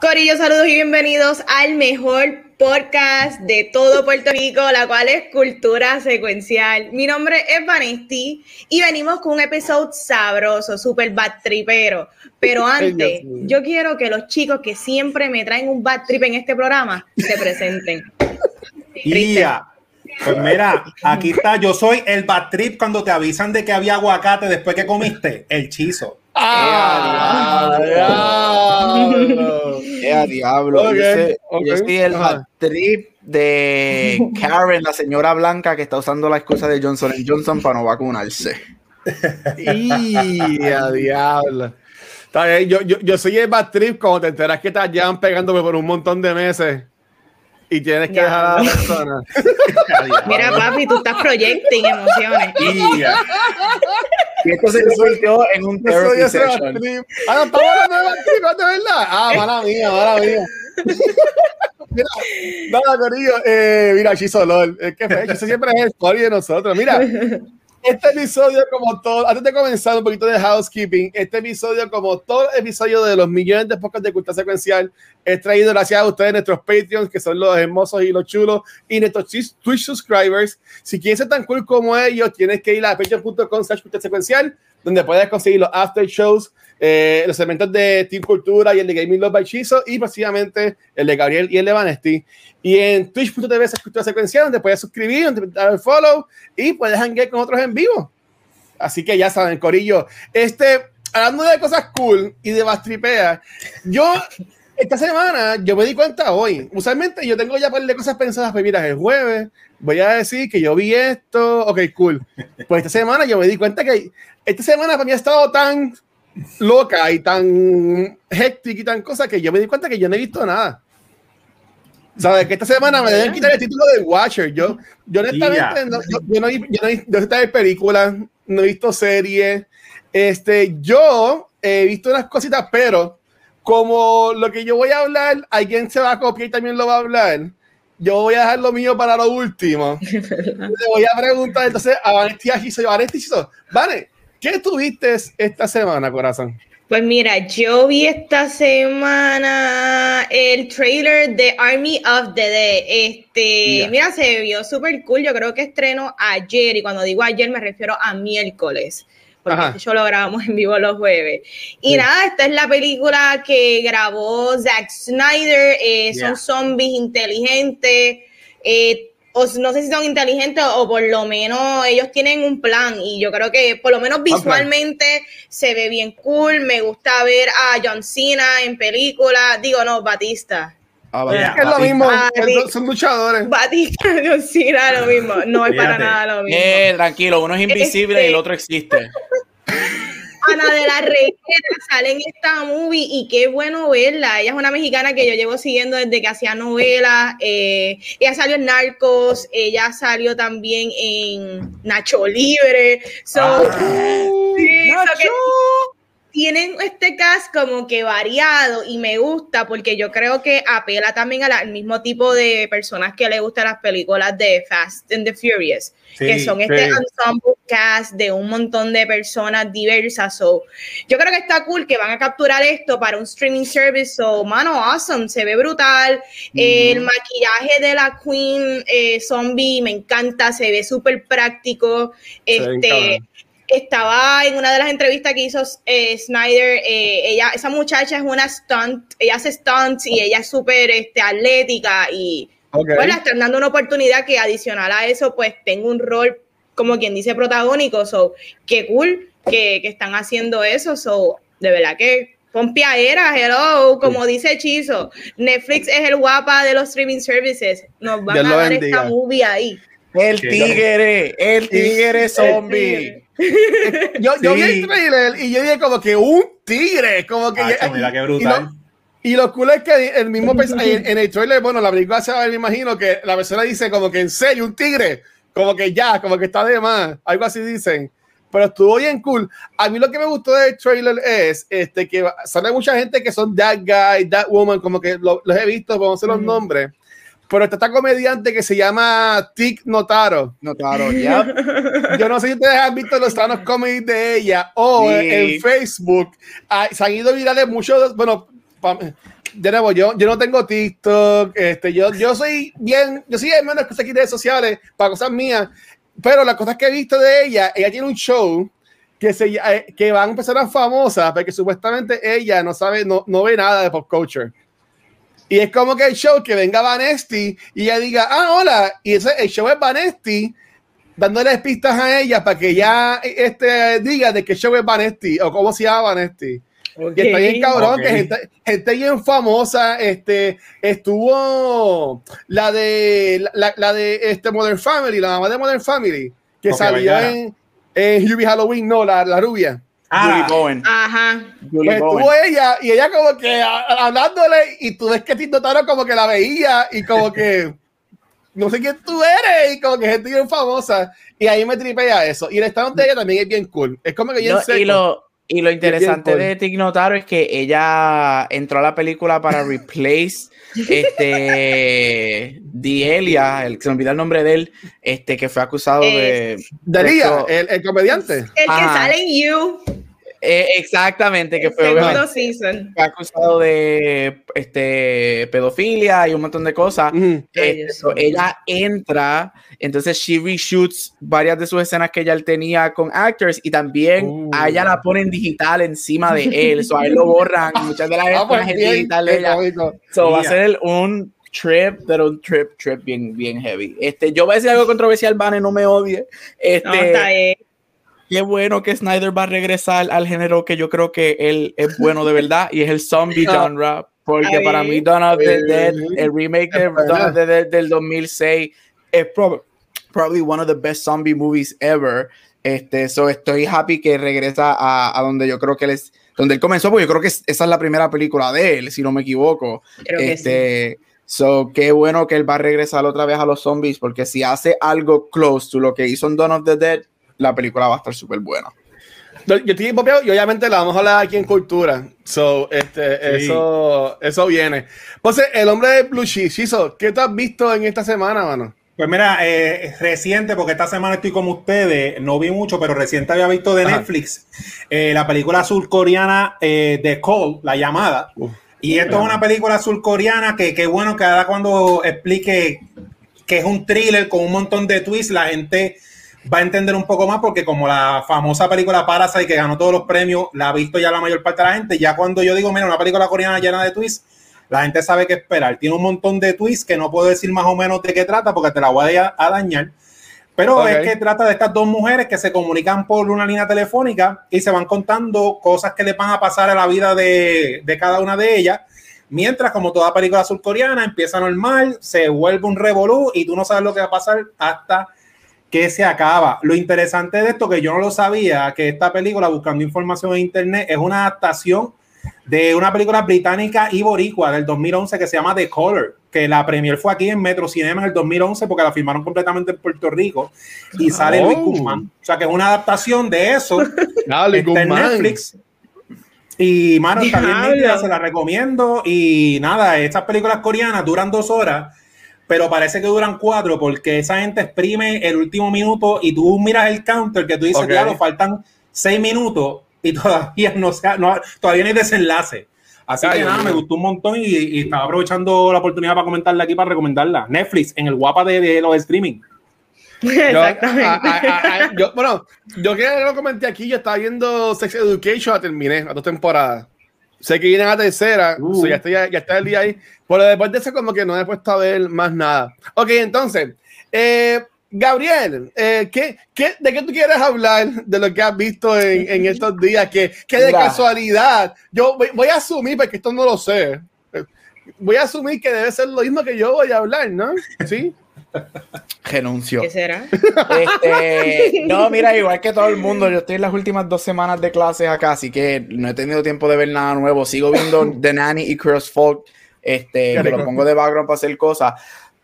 Corillo, saludos y bienvenidos al mejor podcast de todo Puerto Rico, la cual es Cultura Secuencial. Mi nombre es Vanesti y venimos con un episodio sabroso, súper bad tripero. Pero antes, yo quiero que los chicos que siempre me traen un bad trip en este programa se presenten. Pues mira, aquí está, yo soy el bad trip cuando te avisan de que había aguacate después que comiste, el chizo. ¡Ah! diablo! ¡Eh, diablo! Yo, soy el bad trip de Karen, la señora blanca que está usando la excusa de Johnson Johnson para no vacunarse. ¡Y a diablo! Yo, yo, yo, soy el bad trip cuando te enteras que te llevan pegándome por un montón de meses y tienes que dejar a la persona. Mira, papi, tú estás proyecting emociones. Y esto se resolvió en un therapy session. Ah, no, estamos hablando de bad de verdad. Ah, mala mía, mala mía. mira, nada, Corillo, eh, mira, Chisolol, es que eso siempre es el story de nosotros. Mira, este episodio, como todo, antes de comenzar un poquito de housekeeping, este episodio, como todo episodio de los millones de podcasts de cultura secuencial, es traído gracias a ustedes, nuestros Patreons, que son los hermosos y los chulos, y nuestros Twitch subscribers. Si quieres ser tan cool como ellos, tienes que ir a patreon.com slash secuencial, donde puedes conseguir los after shows, eh, los elementos de Team Cultura y el de Gaming Love by Chizo, y básicamente el de Gabriel y el de Vanesti. Y en twitch.tv cultura secuencial, donde puedes suscribir, donde dar el follow y puedes hangar con otros en vivo. Así que ya saben, Corillo. Este, hablando de cosas cool y de bastripea, yo esta semana yo me di cuenta hoy. Usualmente yo tengo ya un par de cosas pensadas, pues mira, el jueves voy a decir que yo vi esto, ok, cool. Pues esta semana yo me di cuenta que esta semana para mí ha estado tan loca y tan hectic y tan cosa que yo me di cuenta que yo no he visto nada. ¿Sabes? Que esta semana me deben quitar el título de Watcher. Yo, yo honestamente, no, yo, no, yo, no, he visto películas, no he visto series. Este, yo he visto unas cositas, pero como lo que yo voy a hablar, alguien se va a copiar y también lo va a hablar. Yo voy a dejar lo mío para lo último. Le voy a preguntar entonces a Vanessa Giso. Vanessa Vane, ¿qué tuviste esta semana, corazón? Pues mira, yo vi esta semana el trailer de Army of the Dead. Este, mira, se vio súper cool. Yo creo que estrenó ayer, y cuando digo ayer me refiero a miércoles porque yo lo grabamos en vivo los jueves. Y nada, esta es la película que grabó Zack Snyder, eh, son zombies inteligentes, eh, o no sé si son inteligentes o por lo menos ellos tienen un plan y yo creo que por lo menos visualmente se ve bien cool, me gusta ver a John Cena en película, digo no, Batista. Ah, es que es lo mismo, son luchadores. Batista, John Cena, lo mismo, no es para nada lo mismo. Eh, tranquilo, uno es invisible y el este otro existe. Ana de la Reguera sale en esta movie y qué bueno verla. Ella es una mexicana que yo llevo siguiendo desde que hacía novelas. Eh, ella salió en Narcos, ella salió también en Nacho Libre. So, ah, tienen este cast como que variado y me gusta porque yo creo que apela también al mismo tipo de personas que le gustan las películas de Fast and the Furious, que son este ensemble cast de un montón de personas diversas. So, yo creo que está cool que van a capturar esto para un streaming service. So, mano, awesome, se ve brutal. El maquillaje de la Queen eh, Zombie me encanta, se ve súper práctico. Este estaba en una de las entrevistas que hizo eh, Snyder, eh, ella, esa muchacha es una stunt, ella hace stunts y ella es súper este, atlética y okay. bueno, están dando una oportunidad que adicional a eso, pues tengo un rol, como quien dice, protagónico, so, qué cool que, que están haciendo eso, so, de verdad que era, hello, como dice Chizo, Netflix es el guapa de los streaming services, nos van a dar esta movie ahí. El tigre, el tigre zombie. yo, yo vi el trailer y yo dije como que un tigre, como que... mira qué brutal. Y lo, cool es que el mismo en, en, el trailer, bueno, la película se va me imagino que la persona dice como que en serio, un tigre, como que ya, como que está de más, algo así dicen. pero estuvo bien cool. A mí lo que me gustó del trailer es este, que sale mucha gente que son that guy, that woman, como que los he visto, vamos a hacer los nombres. Pero está esta comediante que se llama Tic Notaro. Notaro, ya. Yo no sé si ustedes han visto los stand comedy de ella o en Facebook. se han ido virales muchos, bueno, de nuevo, yo, yo no tengo TikTok, este, yo, yo soy bien, yo soy menos que aquí redes sociales para cosas mías, pero las cosas que he visto de ella, ella tiene un show que, se, eh, que va a empezar a famosa porque supuestamente ella no sabe, no, no ve nada de pop culture. Y es como que el show que venga Vanesti y ella diga, ah, hola, y ese, el show es Vanesti dándole pistas a ella para que ella este, diga de qué show es Vanesti o cómo se llama Vanesti. Y está bien cabrón, que gente, gente, bien famosa, este, estuvo la de, la, la, de este Modern Family, la mamá de Modern Family, que salió en, en Hubie Halloween, no, la, la rubia. Ah, Bowen. Ajá. Pues estuvo ella, y ella como que hablándole, y tú ves que Tito Taro como que la veía, y como que no sé quién tú eres, y como que gente bien famosa, y ahí me tripea eso. Y el estado de ella también es bien cool. Es como que bien no, Y lo, y lo interesante de Tig Notaro es que ella entró a la película para replace este Dielia, el que se me olvida el nombre de él, este que fue acusado de. Delia, el, el, comediante. El que sale en You. Eh, exactamente, que fue, acusado de este, pedofilia y un montón de cosas. Eh, ella entra, entonces she reshoots varias de sus escenas que ella tenía con actors y también a ella la ponen digital encima de él. So, a él lo borran. Muchas de las ah, pues escenas digital de ella. So, va a ser un trip, pero un trip, trip bien, bien heavy. Este, yo voy a decir algo controversial, Vane, no me odie. Este, no, está bien qué bueno que Snyder va a regresar al género que yo creo que él es bueno de verdad y es el zombie genre. Porque para mí, Dawn of the Dead, el remake de Dawn of the Dead del 2006, es probably one of the best zombie movies ever. Este, so estoy happy que regresa a, a, donde yo creo que él es, donde él comenzó, porque yo creo que esa es la primera película de él, si no me equivoco. este, So, qué bueno que él va a regresar otra vez a los zombies, porque si hace algo close to lo que hizo en Dawn of the Dead, la película va a estar súper buena. Yo, estoy y obviamente la vamos a hablar aquí en cultura. So, este, eso, eso viene. Entonces, el hombre de Blue Shizo, ¿qué te has visto en esta semana, mano? Pues mira, eh, reciente, porque esta semana estoy como ustedes, no vi mucho, pero reciente había visto de Netflix eh, la película surcoreana eh, de Call, La Llamada. y esto es una película surcoreana que qué bueno que ahora cuando explique que es un thriller con un montón de twists, la gente va a entender un poco más porque como la famosa película Parasite que ganó todos los premios, la ha visto ya la mayor parte de la gente, ya cuando yo digo, mira, una película coreana llena de twists, la gente sabe qué esperar. Tiene un montón de twists que no puedo decir más o menos de qué trata porque te la voy a, dañar. Pero es que trata de estas dos mujeres que se comunican por una línea telefónica y se van contando cosas que le van a pasar a la vida de, de cada una de ellas. Mientras, como toda película surcoreana, empieza normal, se vuelve un revolú y tú no sabes lo que va a pasar hasta que se acaba. Lo interesante de esto, que yo no lo sabía, que esta película, buscando información en internet, es una adaptación de una película británica y boricua del 2011 que se llama The Color, que la premier fue aquí en Metro Cinema en el 2011 porque la filmaron completamente en Puerto Rico y sale Luis oh. Guzmán. O sea que es una adaptación de eso. Dale, en Netflix. Y mano, también se la recomiendo. Y nada, estas películas coreanas duran dos horas pero parece que duran cuatro porque esa gente exprime el último minuto y tú miras el counter que tú dices, claro, faltan seis minutos y todavía no, sea, no, todavía no hay desenlace. Así que nada, me gustó un montón y, estaba aprovechando la oportunidad para comentarla aquí, para recomendarla. Netflix, en el guapa de, los streaming. Exactamente. Yo, bueno, yo que lo comenté aquí, yo estaba viendo Sex Education, la terminé a dos temporadas. Sé que viene a tercera, uh. ya, está, ya, está el día ahí. Pero después de eso, como que no he puesto a ver más nada. Ok, entonces, eh, Gabriel, eh, ¿qué, qué, de qué tú quieres hablar de lo que has visto en, en estos días? Que, que de casualidad, yo voy, voy, a asumir, porque esto no lo sé, voy a asumir que debe ser lo mismo que yo voy a hablar, ¿no? Sí. Renuncio. ¿Qué será? Este, no, mira, igual que todo el mundo, yo estoy en las últimas dos semanas de clases acá, así que no he tenido tiempo de ver nada nuevo. Sigo viendo The Nanny y Crossfolk, este, que lo pongo de background para hacer cosas.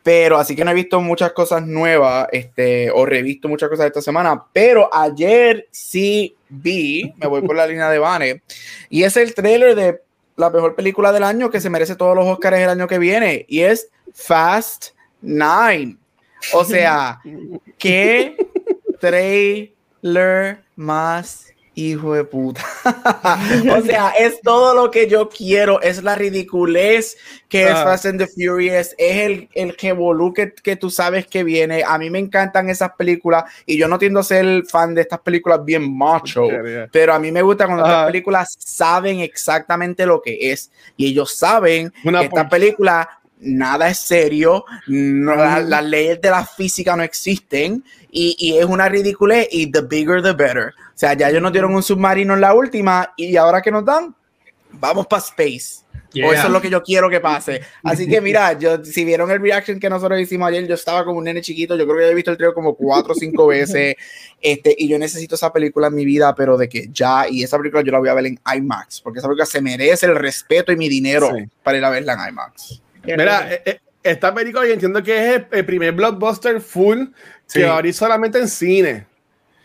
Pero así que no he visto muchas cosas nuevas, este, o revisto muchas cosas esta semana, pero ayer sí vi, me voy por la línea de Vane, y es el trailer de la mejor película del año que se merece todos los Oscars el año que viene, y es Fast Nine. O sea, ¿qué trailer más hijo de puta. o sea, es todo lo que yo quiero, es la ridiculez que es ah. Fast and the Furious, es el, el que, que tú sabes que viene. A mí me encantan esas películas y yo no tiendo a ser fan de estas películas bien macho, pero a mí me gusta cuando estas películas saben exactamente lo que es y ellos saben que esta película nada es serio, las leyes de la física no existen y, y, es una ridiculez y the bigger the better. O sea, ya ellos nos dieron un submarino en la última y ahora que nos dan, vamos para space. O eso es lo que yo quiero que pase. Así que mira, yo, si vieron el reaction que nosotros hicimos ayer, yo estaba como un nene chiquito, yo creo que he visto el trío como cuatro o cinco veces, este, y yo necesito esa película en mi vida, pero de que ya, y esa película yo la voy a ver en IMAX, porque esa película se merece el respeto y mi dinero para ir a verla en IMAX. Mira, eh, eh, esta película yo entiendo que es el, primer blockbuster full que va a abrir solamente en cine.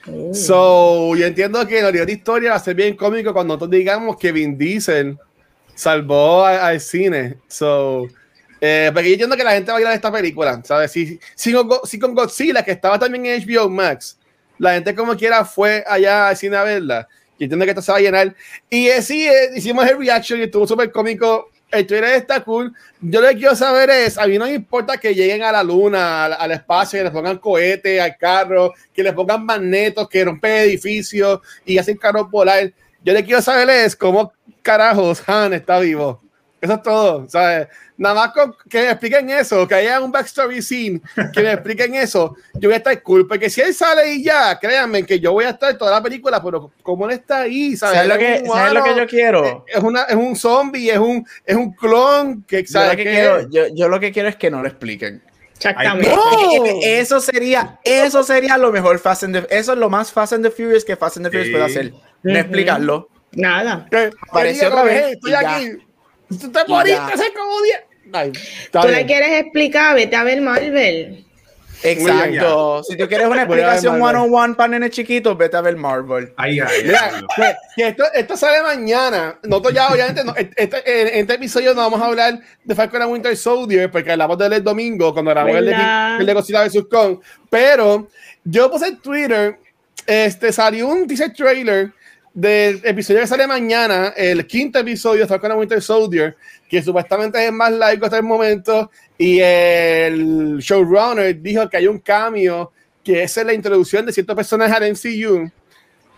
Oh. So, yo entiendo que la de historia va a ser bien cómico cuando nosotros digamos que Vin Diesel salvó al cine. So, eh, porque yo entiendo que la gente va a ir a esta película, ¿sabes? Si, si, con, si con Godzilla, que estaba también en HBO Max, la gente como quiera fue allá al cine a verla. Y entiendo que esto se va a llenar. Y eh, sí, eh, hicimos el reaction y estuvo súper cómico el Twitter está cool. Yo lo que quiero saber es, a mí no importa que lleguen a la luna, al, espacio, que les pongan cohetes al carro, que les pongan magnetos, que rompen edificios y hacen carros volar. Yo le quiero saber es cómo carajos Han está vivo. Eso es todo, ¿sabes? Nada más que me expliquen eso, que haya un backstory scene, que me expliquen eso, yo voy a estar cool, porque si él sale y ya, créanme que yo voy a estar toda la película, pero como él está ahí, ¿sabes? lo, que, lo que yo quiero? Es, una, es un zombie, es un, es un clon, que, Yo lo que, quiero, yo, yo lo que quiero es que no lo expliquen. Exactamente. Eso sería, eso sería lo mejor Fast and the, eso es lo más Fast and the Furious que Fast and the Furious puede hacer. No explicarlo. Nada. Apareció otra vez. Estoy aquí. Tú te moriste hace como 10. Tú le quieres explicar, vete a ver Marvel. Exacto. Si tú quieres una explicación one on one para nenes chiquitos, vete a ver Marvel. Ahí, ahí, Mira, esto, esto, sale mañana. Nosotros ya, obviamente, no, este, en este episodio no vamos a hablar de Falcon and Winter Soldier, porque hablamos del el domingo, cuando grabamos el de, el de Godzilla vs. Kong. Pero yo puse en Twitter, este, salió un teaser trailer del episodio que sale mañana, el quinto episodio de and Winter Soldier, que supuestamente es más largo hasta el momento, y el showrunner dijo que hay un cambio, que es la introducción de ciertos personajes al MCU.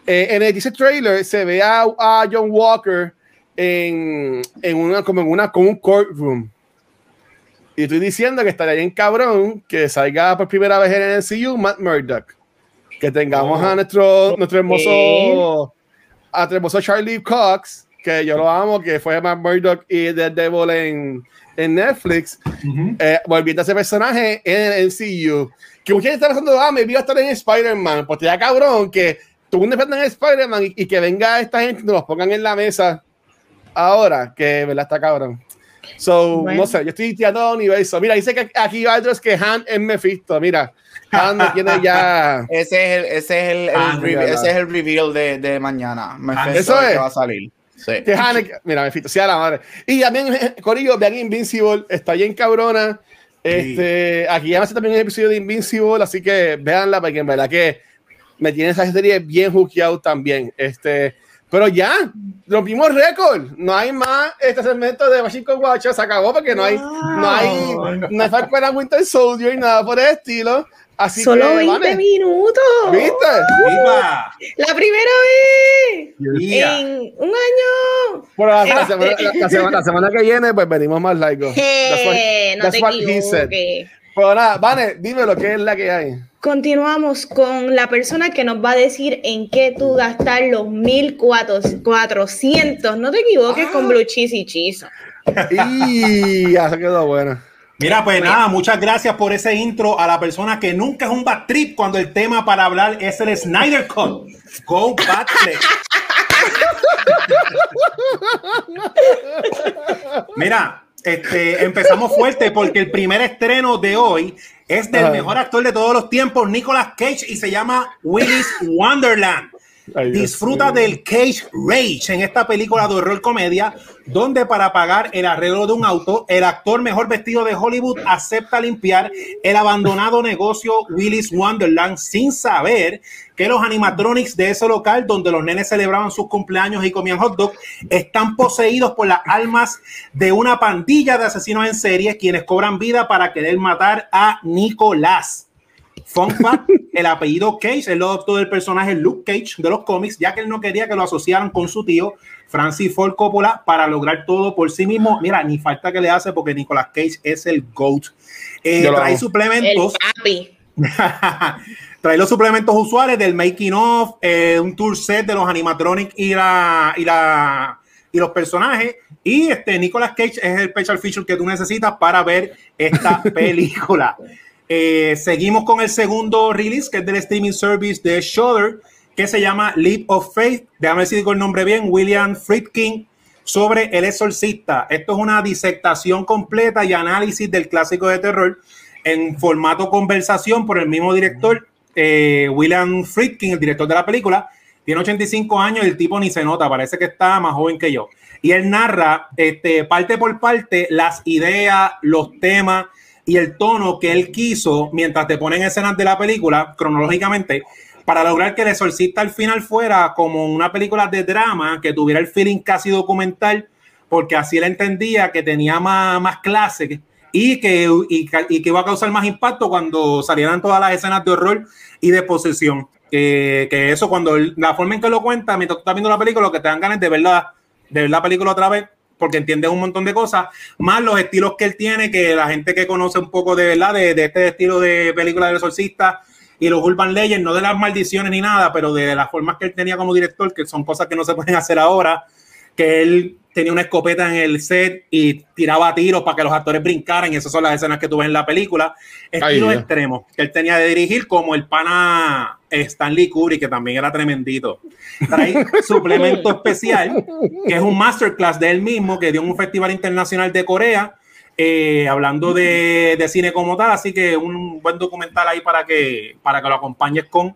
Eh, en teaser trailer se ve a, John Walker en, en, una, como en una, como un courtroom. Y estoy diciendo que estaría bien cabrón que salga por primera vez en el MCU Matt Murdock. Que tengamos oh. a nuestro, nuestro hermoso a hermoso Charlie Cox, que yo lo amo, que fue Matt Murdock y The Devil en, en Netflix, eh, volviendo a ese personaje en el MCU. Que mucha gente está pensando, ah, me vio estar en Spider-Man. Pues ya cabrón que tú un en Spider-Man y, que venga esta gente y nos pongan en la mesa ahora, que verdad está cabrón. So, no sé, yo estoy tirando a universo. Mira, dice que aquí hay otros que Han es Mephisto. Mira, Han tiene ya. Ese es el, ese es el, ah, ese es el reveal de, de mañana. Mephisto eso es. Que va a salir. Sí. Que Han, mira, Mephisto, sí a la madre. Y también, Corillo, vean Invincible, está bien cabrona. Este, aquí ya hace también un episodio de Invincible, así que véanla, porque en verdad que me tiene esa serie bien hookeado también. Este, pero ya, rompimos récord. No hay más este segmento de Machine Watch. Se acabó porque no hay, no hay, no hay Falcon Winter Soldier y nada por el estilo. Así Solo 20 minutos. ¿Viste? La primera vez en un año. Por la, la, semana, la, semana, la, semana, que viene, pues venimos más largo. Hey, no te equivoques. Pero nada, Vane, dime lo que es la que hay. Continuamos con la persona que nos va a decir en qué tú gastar los 1400. No te equivoques con ah. Blue Cheese y Cheese. Y ya se quedó buena. Mira, pues nada, muchas gracias por ese intro a la persona que nunca es un bad trip cuando el tema para hablar es el Snyder Cut. Go Bad Mira, este, empezamos fuerte porque el primer estreno de hoy es del mejor actor de todos los tiempos, Nicolas Cage, y se llama Willis Wonderland. Disfruta del Cage Rage en esta película de horror comedia, donde para pagar el arreglo de un auto, el actor mejor vestido de Hollywood acepta limpiar el abandonado negocio Willis Wonderland sin saber que los animatronics de ese local donde los nenes celebraban sus cumpleaños y comían hot dog están poseídos por las almas de una pandilla de asesinos en serie quienes cobran vida para querer matar a Nicolás. Fun fact, el apellido Cage, él lo adoptó del personaje Luke Cage de los cómics, ya que él no quería que lo asociaran con su tío Francis Ford Coppola para lograr todo por sí mismo. Mira, ni falta que le hace porque Nicolas Cage es el GOAT. Eh, trae suplementos. trae los suplementos usuales del making of, eh, un tour set de los animatronics y la, y la y los personajes. Y este Nicolas Cage es el special feature que tú necesitas para ver esta película. Eh, seguimos con el segundo release, que es del streaming service de Shudder, que se llama Leap of Faith. Déjame decir si el nombre bien, William Friedkin, sobre El Exorcista. Esto es una disertación completa y análisis del clásico de terror en formato conversación por el mismo director, eh, William Friedkin, el director de la película. Tiene 85 años y el tipo ni se nota, parece que está más joven que yo. Y él narra este, parte por parte las ideas, los temas y el tono que él quiso mientras te ponen escenas de la película cronológicamente para lograr que El Exorcista al final fuera como una película de drama que tuviera el feeling casi documental, porque así él entendía que tenía más, más clase y que, y, que iba a causar más impacto cuando salieran todas las escenas de horror y de posesión. Que, eso, cuando la forma en que lo cuenta, mientras tú estás viendo la película, lo que te dan ganas de verla, de ver la película otra vez, porque entiende un montón de cosas, más los estilos que él tiene, que la gente que conoce un poco de verdad de, este estilo de película del exorcista y los Urban Legends, no de las maldiciones ni nada, pero de las formas que él tenía como director, que son cosas que no se pueden hacer ahora, que él tenía una escopeta en el set y tiraba tiros para que los actores brincaran, y esas son las escenas que tú ves en la película. Estilo extremo que él tenía de dirigir, como el pana Stanley Kubrick, que también era tremendito. Trae suplemento especial, que es un masterclass de él mismo, que dio en un festival internacional de Corea, eh, hablando de, de, cine como tal, así que un buen documental ahí para que, para que lo acompañes con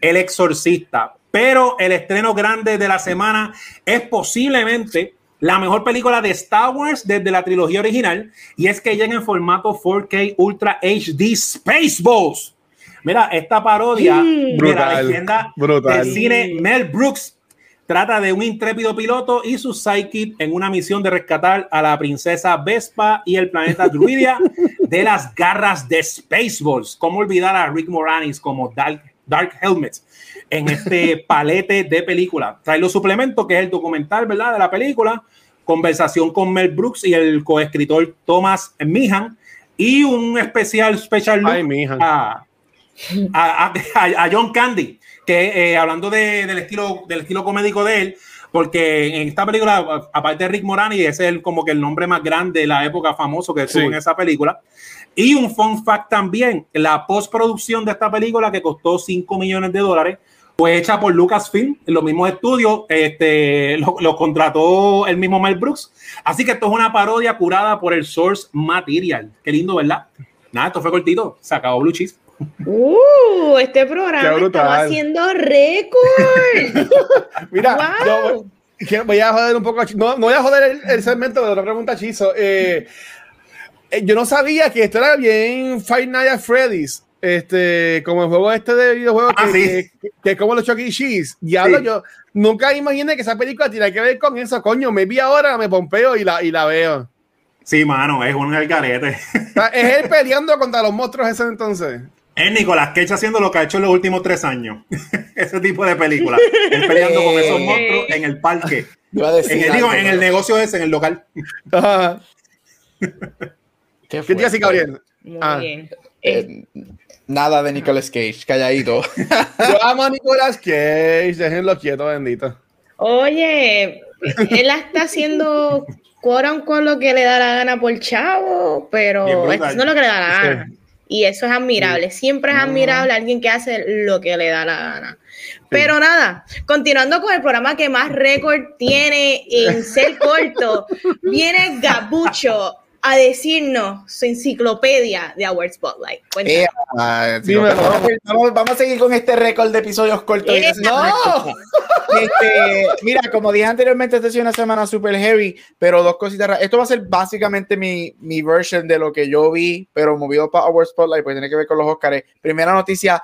El Exorcista. Pero el estreno grande de la semana es posiblemente la mejor película de Star Wars desde la trilogía original y es que llega en formato 4K Ultra HD Spaceballs. Mira, esta parodia de la leyenda del cine Mel Brooks trata de un intrépido piloto y su sidekick en una misión de rescatar a la princesa Vespa y el planeta Druidia de las garras de Spaceballs. ¿Cómo olvidar a Rick Moranis como Dark, Dark Helmet en este palete de película? Trae los suplementos, que es el documental, ¿verdad? De la película, conversación con Mel Brooks y el coescritor Thomas Meehan y un especial special look a, a, John Candy, que eh, hablando de, del, estilo, del estilo comédico de él, porque en esta película, aparte de Rick Morani, ese es el, como que el nombre más grande de la época famoso que estuvo en esa película. Y un fun fact también, la postproducción de esta película que costó 5 millones de dólares, fue hecha por Lucasfilm, en los mismos estudios, este, lo, contrató el mismo Mel Brooks. Así que esto es una parodia curada por el Source Material. Qué lindo, ¿verdad? Nada, esto fue cortito, se acabó Blue Cheese. Uh, este programa está haciendo récord. Mira, voy a joder un poco. No, no voy a joder el, segmento de la pregunta, Chizo. Eh, eh, yo no sabía que esto era bien Five Nights at Freddy's este, como el juego este de videojuegos ah, que, que, como los Chucky e. Cheese. Y hablo yo, nunca imaginé que esa película tiene que ver con eso, coño. Me vi ahora, me pompeo y la, y la veo. Sí, mano, es un algarete. Es él peleando contra los monstruos ese entonces. Es Nicolás Cage haciendo lo que ha hecho en los últimos tres años. ese tipo de película. Él peleando con esos monstruos en el parque. en, el, digo, en el negocio ese, en el local. ¿Qué, ¿Qué así, Gabriel? Muy ah. bien. Eh, nada de Nicolas Cage, calladito. Yo amo a Nicolas Cage, déjenlo quieto, bendito. Oye, él está haciendo con lo que le da la gana por chavo, pero eso no es lo que le da la gana. Y eso es admirable. Siempre es admirable alguien que hace lo que le da la gana. Pero nada, continuando con el programa que más récord tiene en ser corto, viene Gabucho a decirnos su enciclopedia de Award Spotlight. Eh, ah, vamos, a seguir con este récord de episodios cortos. Eh, no. Este, mira, como dije anteriormente, esta es una semana super heavy, pero dos cositas. Esto va a ser básicamente mi, mi version de lo que yo vi, pero movido para Award Spotlight, pues tiene que ver con los Oscars. Primera noticia,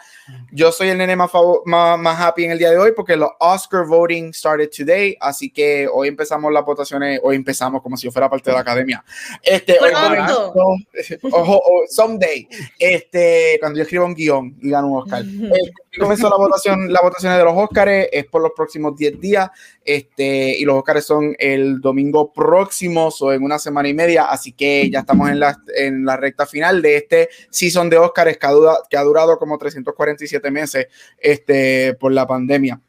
yo soy el nene más, más, más happy en el día de hoy porque los Oscar voting started today, así que hoy empezamos las votaciones, hoy empezamos como si yo fuera parte de la academia. Este, hoy someday, este, cuando yo escribo un guion y gano un Oscar. Este, comenzó la votación, las votaciones de los Oscars, es por los próximos 10 días, este, y los Oscars son el domingo próximo, o en una semana y media, así que ya estamos en la, en la recta final de este season de Oscars que ha, durado, que ha durado como 347 meses este, por la pandemia.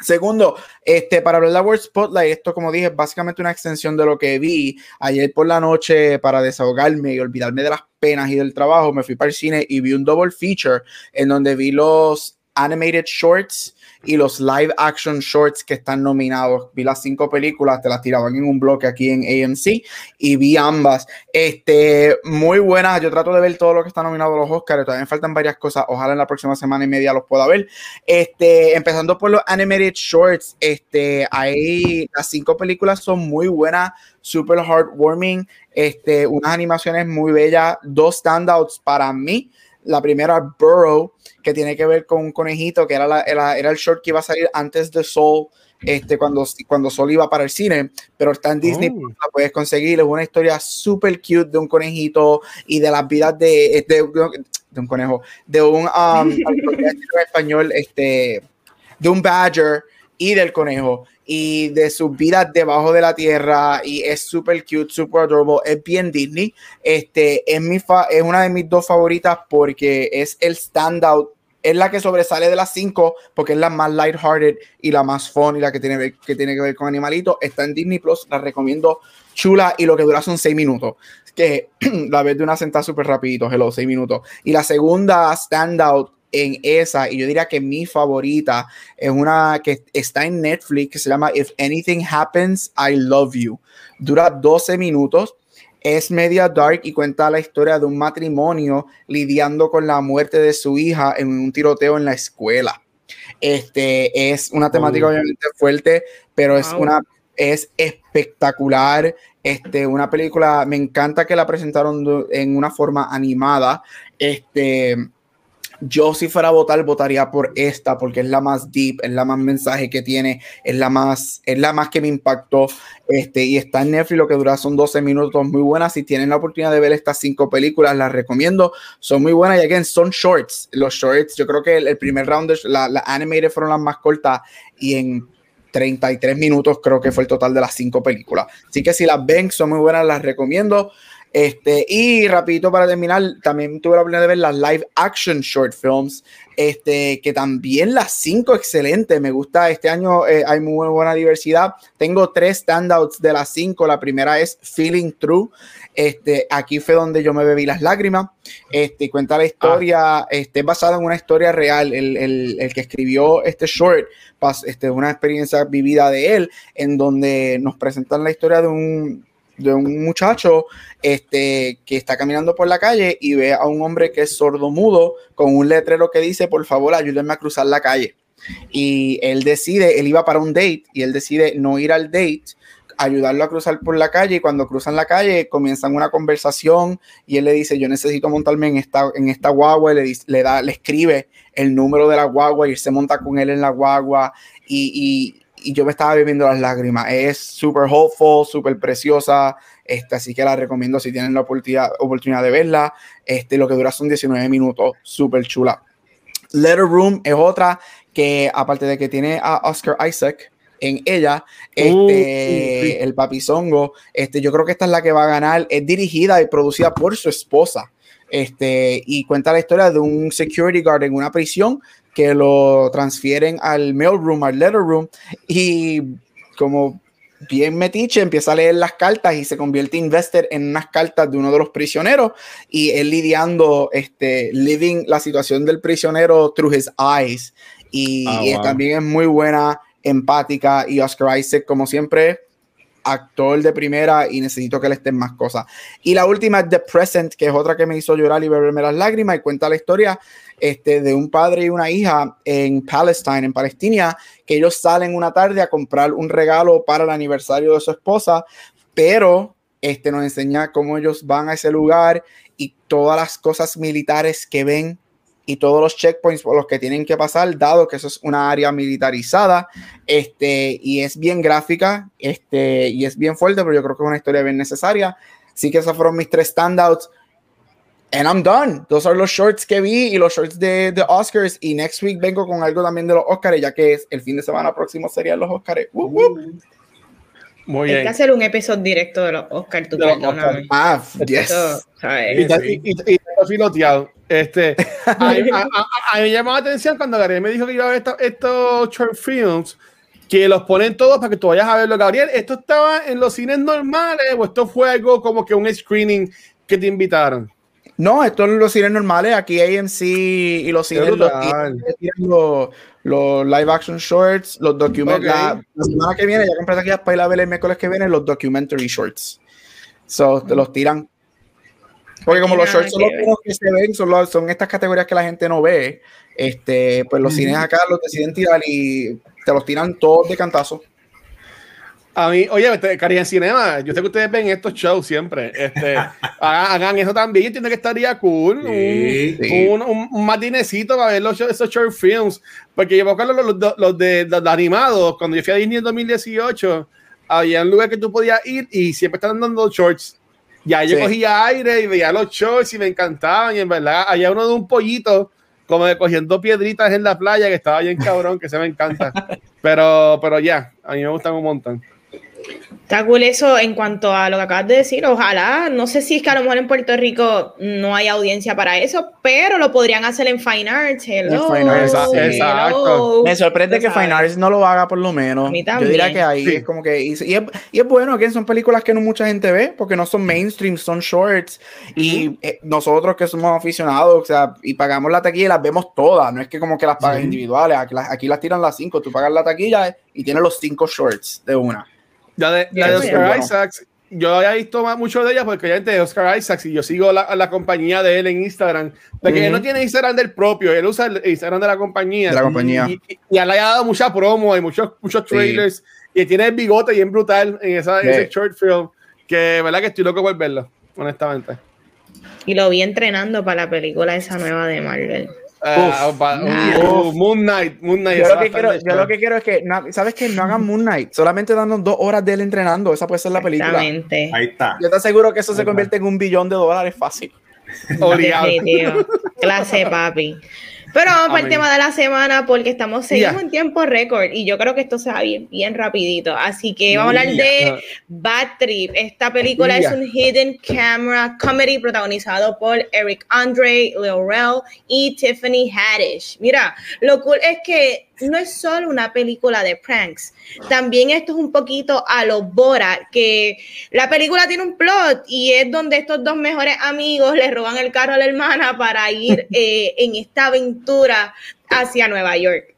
Segundo, este, para hablar de World Spotlight, esto como dije, es básicamente una extensión de lo que vi ayer por la noche para desahogarme y olvidarme de las penas y del trabajo. Me fui para el cine y vi un double feature en donde vi los animated shorts y los live action shorts que están nominados. Vi las cinco películas, te las tiraban en un bloque aquí en AMC y vi ambas. Este, muy buenas. Yo trato de ver todo lo que está nominado a los Oscars. Todavía me faltan varias cosas. Ojalá en la próxima semana y media los pueda ver. Este, empezando por los animated shorts, este, ahí las cinco películas son muy buenas, super heartwarming, este, unas animaciones muy bellas, dos standouts para mí. La primera, Burrow, que tiene que ver con un conejito, que era, era, el short que iba a salir antes de Soul, este, cuando, cuando Soul iba para el cine, pero está en Disney, oh. la puedes conseguir. Es una historia súper cute de un conejito y de las vidas de, de, de un conejo, de un um, español, este, de un badger y del conejo y de sus vidas debajo de la tierra y es súper cute, súper adorable, es bien Disney. Este es mi es una de mis dos favoritas porque es el standout, es la que sobresale de las cinco porque es la más lighthearted y la más fun y la que tiene que tiene que ver con animalitos. Está en Disney Plus, la recomiendo chula y lo que dura son seis minutos. Que la ves de una sentada súper rapidito, hello, seis minutos. Y la segunda standout en esa, y yo diría que mi favorita es una que está en Netflix que se llama If Anything Happens, I Love You. Dura 12 minutos, es media dark y cuenta la historia de un matrimonio lidiando con la muerte de su hija en un tiroteo en la escuela. Este es una temática obviamente fuerte, pero es una es espectacular. Este, una película, me encanta que la presentaron en una forma animada. Este, yo si fuera a votar, votaría por esta porque es la más deep, es la más mensaje que tiene, es la más, es la más que me impactó. Este, y está en Netflix, lo que dura son 12 minutos, muy buenas. Si tienen la oportunidad de ver estas cinco películas, las recomiendo. Son muy buenas y again, son shorts. Los shorts, yo creo que el, primer round, de, la, la animated fueron las más cortas y en 33 minutos creo que fue el total de las cinco películas. Así que si las ven, son muy buenas, las recomiendo. Este, y rapidito para terminar, también tuve la oportunidad de ver las live action short films, este, que también las cinco excelentes, me gusta, este año eh, hay muy buena diversidad, tengo tres standouts de las cinco, la primera es Feeling True, este, aquí fue donde yo me bebí las lágrimas, este, cuenta la historia, ah. este, basada en una historia real, el, el, el que escribió este short, este, una experiencia vivida de él, en donde nos presentan la historia de un de un muchacho este, que está caminando por la calle y ve a un hombre que es sordo mudo con un letrero que dice, por favor, ayúdenme a cruzar la calle. Y él decide, él iba para un date y él decide no ir al date, ayudarlo a cruzar por la calle y cuando cruzan la calle comienzan una conversación y él le dice, yo necesito montarme en esta, en esta guagua, y le, le, da, le escribe el número de la guagua y se monta con él en la guagua y, y yo me estaba viviendo las lágrimas. Es súper hopeful, súper preciosa, este, así que la recomiendo si tienen la oportunidad, oportunidad de verla. Este, lo que dura son 19 minutos, súper chula. Letter Room es otra que, aparte de que tiene a Oscar Isaac en ella, este, uh, el papizongo, este, yo creo que esta es la que va a ganar. Es dirigida y producida por su esposa. Este, y cuenta la historia de un security guard en una prisión que lo transfieren al mail room, al letter room, y como bien metiche, empieza a leer las cartas y se convierte investor en unas cartas de uno de los prisioneros y él lidiando, este, living la situación del prisionero through his eyes. Y, ah, también es muy buena, empática y Oscar Isaac, como siempre, actor de primera y necesito que le estén más cosas. Y la última es The Present, que es otra que me hizo llorar y beberme las lágrimas y cuenta la historia este, de un padre y una hija en Palestine, en Palestina, que ellos salen una tarde a comprar un regalo para el aniversario de su esposa, pero este nos enseña cómo ellos van a ese lugar y todas las cosas militares que ven y todos los checkpoints por los que tienen que pasar, dado que eso es una área militarizada, este, y es bien gráfica, este, y es bien fuerte, pero yo creo que es una historia bien necesaria. Así que esos fueron mis tres standouts. And I'm done. Those are los shorts que vi y los shorts de, de Oscars. Y next week vengo con algo también de los Oscars, ya que es el fin de semana próximo serían los Oscars. Muy Hay que hacer un episodio directo de los Oscars, tú perdóname. Ah, yes. y, y, filoteado. Este, a, mí me llamó la atención cuando Gabriel me dijo que iba a ver estos short films, que los ponen todos para que tú vayas a verlo. Gabriel, ¿esto estaba en los cines normales o esto fue algo como que un screening que te invitaron? No, esto en los cines normales, aquí AMC y los cines los, los, live action shorts, los documentary. La, semana que viene, ya compré aquí para ir a ver el miércoles que viene, los documentary shorts. So, te los tiran. Porque como los shorts son los que se ven, son, son estas categorías que la gente no ve, este, pues los cines acá los deciden tirar y te los tiran todos de cantazo. A mí, oye, este, en Cinema, yo sé que ustedes ven estos shows siempre. Este, hagan, eso también. Yo entiendo que estaría cool. un, Un, un, más dinecito para ver los esos short films. Porque yo me los, los, los, de, los, animados. Cuando yo fui a Disney en 2018, había un lugar que tú podías ir y siempre estaban dando shorts. Ya yo cogía aire y veía los shorts y me encantaban. Y en verdad, había uno de un pollito como de cogiendo piedritas en la playa que estaba bien cabrón, que se me encanta. Pero, pero ya, a mí me gustan un montón. Está cool eso en cuanto a lo que acabas de decir. Ojalá, no sé si es que a lo mejor en Puerto Rico no hay audiencia para eso, pero lo podrían hacer en Fine Arts. Exacto. Me sorprende que Fine Arts no lo haga por lo menos. Yo diría que ahí es como que. Y, es, y es, bueno que son películas que no mucha gente ve porque no son mainstream, son shorts. Y eh, nosotros que somos aficionados, o sea, y pagamos la taquilla y las vemos todas. No es que como que las pagas individuales. Aquí las, aquí las tiran las cinco. Tú pagas la taquilla y tienes los cinco shorts de una. La de, Oscar Isaacs, yo había visto mucho de ella porque obviamente de Oscar Isaacs y yo sigo la, la compañía de él en Instagram, porque él no tiene Instagram del propio, él usa el Instagram de la compañía. la compañía. Y, y, él ha dado mucha promo y muchos, muchos trailers y tiene el bigote bien brutal en esa, ese short film, que verdad que estoy loco por verlo, honestamente. Y lo vi entrenando para la película esa nueva de Marvel. Uh, Moon Knight, Moon Knight. Yo, lo que, quiero, yo lo que quiero, es que, ¿sabes que No hagan Moon Knight, solamente dando dos horas de él entrenando, esa puede ser la película. Ahí está. Yo te aseguro que eso se convierte en un billón de dólares fácil. Clase, papi. Pero vamos para el tema de la semana porque estamos seguimos en tiempo récord y yo creo que esto se va bien, bien rapidito. Así que vamos a hablar de Bad Trip. Esta película es un hidden camera comedy protagonizado por Eric Andre, Leo Rell y Tiffany Haddish. Mira, lo cool es que no es solo una película de pranks, también esto es un poquito a lo Bora, que la película tiene un plot y es donde estos dos mejores amigos le roban el carro a la hermana para ir eh, en esta aventura hacia Nueva York.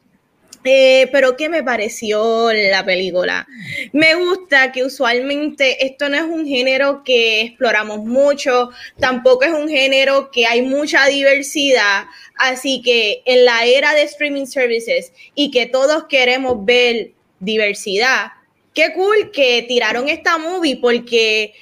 Eh, pero ¿qué me pareció la película? Me gusta que usualmente esto no es un género que exploramos mucho, tampoco es un género que hay mucha diversidad, así que en la era de streaming services y que todos queremos ver diversidad, qué cool que tiraron esta movie porque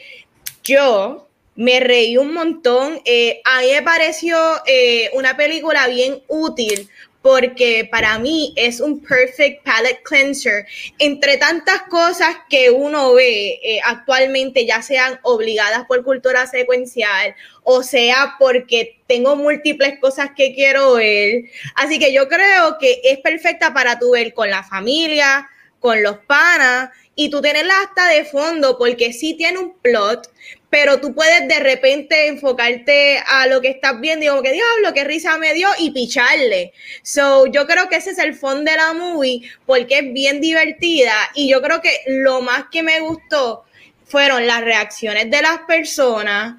yo me reí un montón, eh, a mí me pareció eh, una película bien útil porque para mí es un perfect palette cleanser entre tantas cosas que uno ve eh, actualmente, ya sean obligadas por cultura secuencial o sea porque tengo múltiples cosas que quiero ver. Así que yo creo que es perfecta para tu ver con la familia, con los panas y tú tenerla hasta de fondo porque sí tiene un plot, pero tú puedes de repente enfocarte a lo que estás viendo y como que diablo, qué risa me dio y picharle. So, yo creo que ese es el fondo de la movie porque es bien divertida y yo creo que lo más que me gustó fueron las reacciones de las personas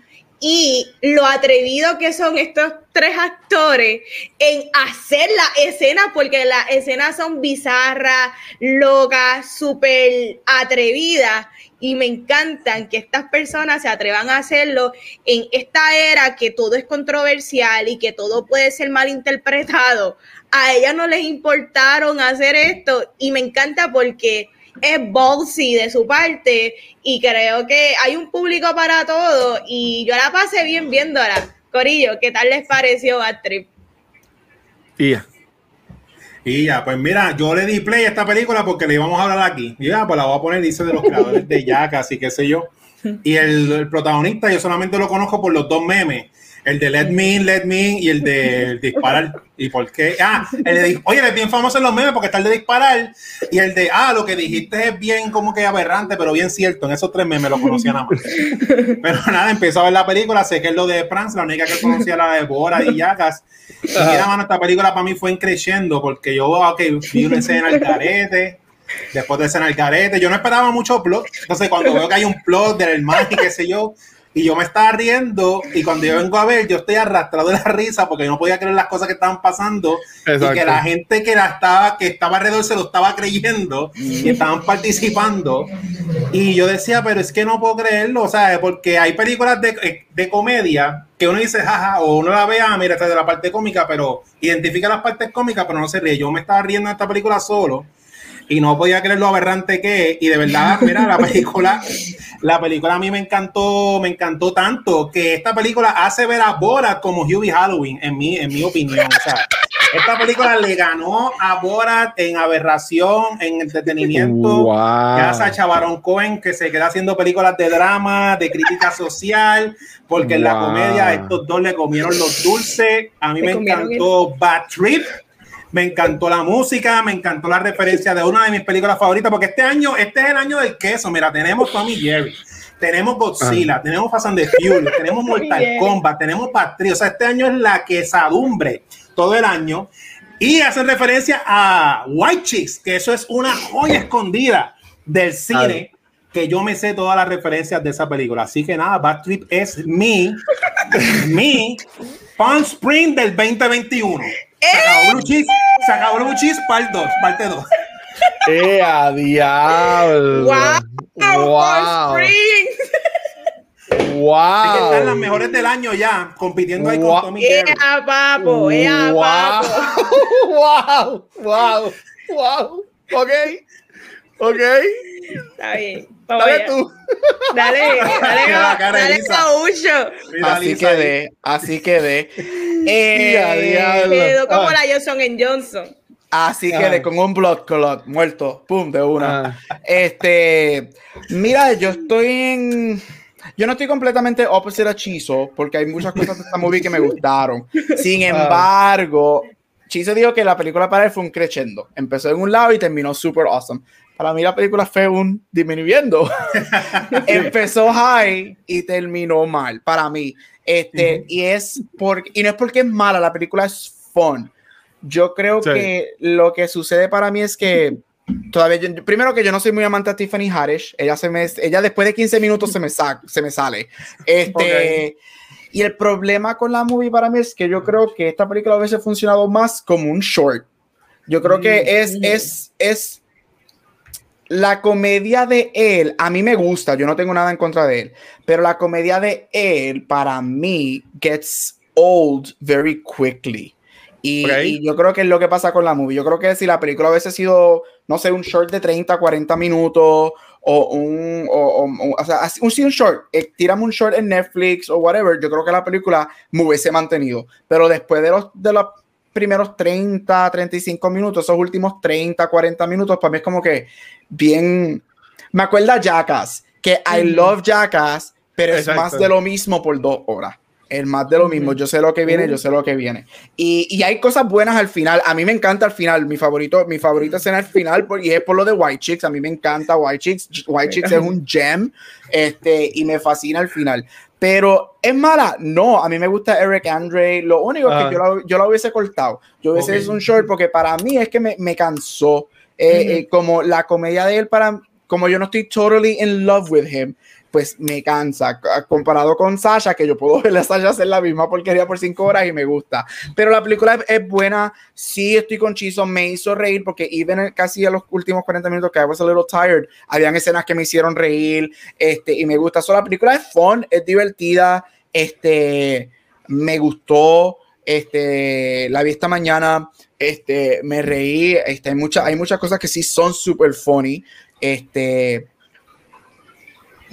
y lo atrevido que son estos tres actores en hacer la escena, porque las escenas son bizarras, locas, súper atrevidas, y me encantan que estas personas se atrevan a hacerlo en esta era que todo es controversial y que todo puede ser mal interpretado. A ellas no les importaron hacer esto y me encanta porque es ballsy de su parte y creo que hay un público para todo y yo la pasé bien viéndola. Corillo, ¿qué tal les pareció a Trip? Y ya. Y ya, pues mira, yo le di play a esta película porque le íbamos a hablar aquí. Y ya, pues la voy a poner, dice de los creadores de Jack, así que sé yo. Y el, el protagonista yo solamente lo conozco por los dos memes el de Let Me In, Let Me In y el de disparar. ¿Y por qué? Ah, el de, oye, es bien famoso en los memes porque está el de disparar y el de, ah, lo que dijiste es bien como que aberrante, pero bien cierto. En esos tres memes lo conocía nada más. Pero nada, empezó a ver la película, sé que es lo de France, la única que conocía la de Bora y Yagas. Y mira, mano, esta película para mí fue creciendo porque yo, ok, vi una escena al carete. Después de escena al carete, yo no esperaba mucho plot. Entonces, cuando veo que hay un plot del hermano y qué sé yo, y yo me estaba riendo y cuando yo vengo a ver, yo estoy arrastrado de la risa porque no podía creer las cosas que estaban pasando y que la gente que la estaba que estaba alrededor se lo estaba creyendo y estaban participando. Y yo decía, pero es que no puedo creerlo, o sea, porque hay películas de, de comedia que uno dice, jaja, o uno la vea, ah, mira, esta es de la parte cómica, pero identifica las partes cómicas, pero no se ríe. Yo me estaba riendo en esta película solo y no podía creer lo aberrante que es. Y de verdad, mira, la película, la película a mí me encantó, me encantó tanto que esta película hace ver a Borat como Hubie Halloween, en mi, en mi opinión. O sea, esta película le ganó a Borat en aberración, en entretenimiento. Wow. Ya Sacha Baron Cohen, que se queda haciendo películas de drama, de crítica social, porque en la comedia estos dos le comieron los dulces. A mí me encantó Bad Trip me encantó la música, me encantó la referencia de una de mis películas favoritas, porque este año, este es el año del queso. Mira, tenemos Tommy Jerry, tenemos Godzilla, tenemos Fast and the Furious, tenemos Mortal Kombat, tenemos Patriot. O sea, este año es la quesadumbre todo el año. Y hacen referencia a White Chicks, que eso es una joya escondida del cine. que yo me sé todas las referencias de esa película. Así que nada, Bad Trip es mi, mi Palm Spring del 2021. Se acabó Blue Cheese, se acabó Blue Cheese, parte 2, parte 2. ¡Eh, a diablo! ¡Wow! ¡Wow! ¡Wow! que están las mejores del año ya, compitiendo ahí con Tommy. ¡Ea, papo! ¡Ea, wow. papo! ¡Wow! ¡Wow! ¡Wow! Ok. Ok. Está bien. Dale tú. Dale, dale, dale, dale Así quedé, así quedé. Eh, quedó como la Johnson en Johnson. Así quedé con un blood clot muerto, pum, de una. Este, mira, yo estoy en. Yo no estoy completamente opposite a Chizo, porque hay muchas cosas de esta movie que me gustaron. Sin embargo, Chizo dijo que la película para él fue un crescendo. Empezó en un lado y terminó super awesome. Para mí la película fue un disminuyendo. Empezó high y terminó mal, para mí. Este, y, es por, y no es porque es mala, la película es fun. Yo creo que lo que sucede para mí es que todavía, primero que yo no soy muy amante de Tiffany Haddish, ella, se me, ella después de 15 minutos se me, se me sale. Este, Y el problema con la movie para mí es que yo creo que esta película hubiese funcionado más como un short. Yo creo que mm, es, es, es la comedia de él, a mí me gusta, yo no tengo nada en contra de él, pero la comedia de él, para mí, gets old very quickly. Y, yo creo que es lo que pasa con la movie. Yo creo que si la película hubiese sido, no sé, un short de 30, 40 minutos, o un, o, o, sea, un, un short, eh, tiramos un short en Netflix o whatever, yo creo que la película me hubiese mantenido. Pero después de los, de los primeros 30, 35 minutos, esos últimos 30, 40 minutos, para mí es como que bien. Me acuerda Jackass, que I love Jackass, pero es más de lo mismo por dos horas. Es más de lo mismo. Yo sé lo que viene, yo sé lo que viene. Y, y, hay cosas buenas al final. A mí me encanta al final. Mi favorito, mi favorita escena al final, y es por lo de White Chicks. A mí me encanta White Chicks. White Chicks es un gem. Este, y me fascina al final. Pero es mala. No, a mí me gusta Eric Andre. Lo único que yo la, yo la hubiese cortado. Yo hubiese okay. hecho un short porque para mí es que me, me cansó. Eh, eh, como la comedia de él para como yo no estoy totally in love with him, pues me cansa. Comparado con Sasha, que yo puedo ver a Sasha hacer la misma porquería por cinco horas y me gusta. Pero la película es, buena. Sí, estoy con Chizo. Me hizo reír porque even casi a los últimos 40 minutos que I was a little tired, habían escenas que me hicieron reír. Este, y me gusta. So, la película es fun, es divertida. Este, me gustó. Este, la vi esta mañana. Este, me reí. Este, hay, mucha, hay muchas cosas que sí son super funny. Este,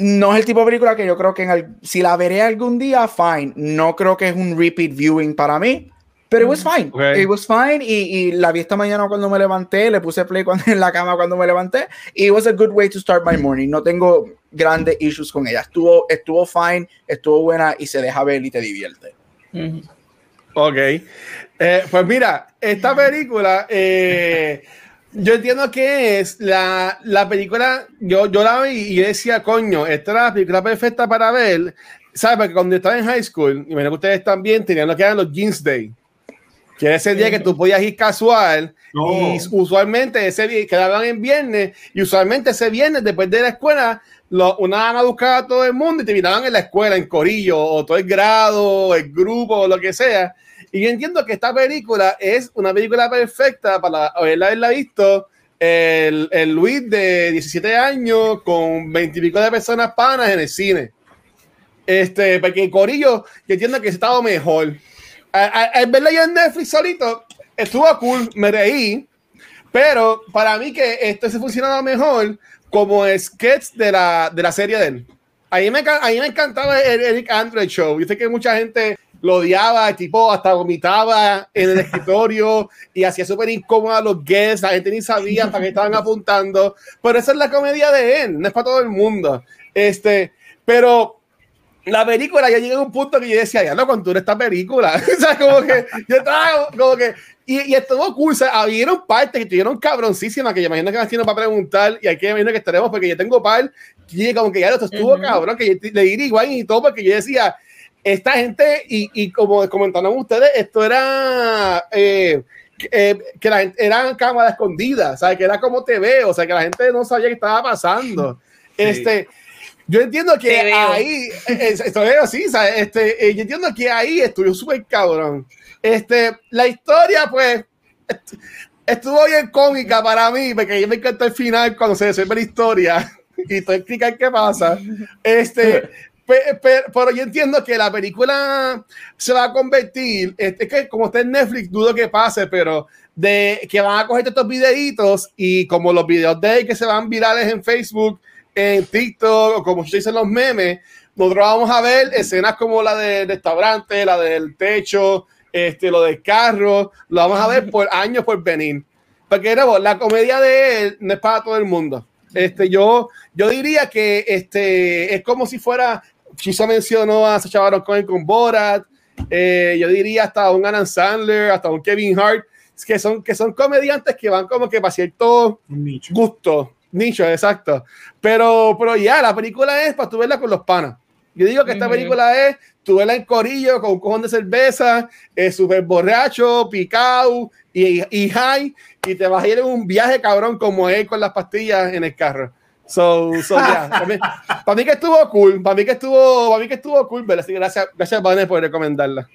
no es el tipo de película que yo creo que en si la veré algún día, fine. No creo que es un repeat viewing para mí, pero it was fine. It was fine y, la vi esta mañana cuando me levanté, le puse play cuando, en la cama cuando me levanté y it was a good way to start my morning. No tengo grandes issues con ella. Estuvo, estuvo fine, estuvo buena y se deja ver y te divierte. Ok. Eh, pues mira, esta película... Eh, yo entiendo que es la, la, película, yo, yo la vi y decía, coño, esta es la película perfecta para ver, ¿sabes? Porque cuando estaba en high school, y me que ustedes también tenían lo que eran los Jeans Day, que era ese día que tú podías ir casual, y usualmente ese día quedaban en viernes, y usualmente ese viernes después de la escuela, lo, una a buscar a todo el mundo y te miraban en la escuela, en corillo, o todo el grado, el grupo, o lo que sea. Y yo entiendo que esta película es una película perfecta para haberla, visto el, el, Luis de 17 años con 20 y pico de personas panas en el cine. Este, porque Corillo, yo entiendo que ha estado mejor. Al verla yo en Netflix solito, estuvo cool, me reí, pero para mí que esto se funcionaba mejor como sketch de la, de la serie de él. A mí me, a mí me encantaba el Eric Andre Show. Yo sé que mucha gente lo odiaba, tipo hasta vomitaba en el escritorio y hacía súper incómoda a los guests, la gente ni sabía para qué estaban apuntando, pero esa es la comedia de él, no es para todo el mundo. Este, pero la película ya llega a un punto que yo decía, ya no contura esta película. o sea, como que yo estaba como que. Y, y estuvo cool. O sea, habieron partes que tuvieron cabroncísimas que yo imagino que me haciendo para preguntar. Y aquí me imagino que estaremos porque yo tengo par. Y como que ya esto estuvo cabrón. Que le di igual y todo porque yo decía, esta gente, y, y como comentaron ustedes, esto era eh, eh, que la gente eran cámaras escondidas, ¿sabes? Que era como TV, o sea, que la gente no sabía qué estaba pasando. Este, yo entiendo que ahí, eh, esto es así, ¿sabes? Este, yo entiendo que ahí estuvo súper cabrón. Este, la historia, pues, estuvo bien cómica para mí, porque yo me encantó el final cuando se resuelve la historia y te explican qué pasa. Este, pero, yo entiendo que la película se va a convertir, es que como está en Netflix, dudo que pase, pero de que van a coger estos videitos y como los videos de que se van virales en Facebook, en TikTok, o como se dicen los memes, nosotros vamos a ver escenas como la del restaurante, la del techo, este, lo del carro, lo vamos a ver por años por venir. Porque la comedia de él no es para todo el mundo. Este, yo, yo diría que este, es como si fuera Chisa mencionó a Sacha Baron Cohen con Borat, eh, yo diría hasta un Adam Sandler, hasta un Kevin Hart, que son, que son comediantes que van como que para cierto gusto, nicho, exacto. Pero, pero ya, la película es para tú verla con los panas. Yo digo que esta película es, tú verla en corillo con un cojón de cerveza, es súper borracho, picado y, y high, y te vas a ir en un viaje cabrón como él con las pastillas en el carro. So, so yeah. para, mí, que estuvo cool, para mí que estuvo, para mí que estuvo cool, pero así gracias, gracias Vanessa por recomendarla.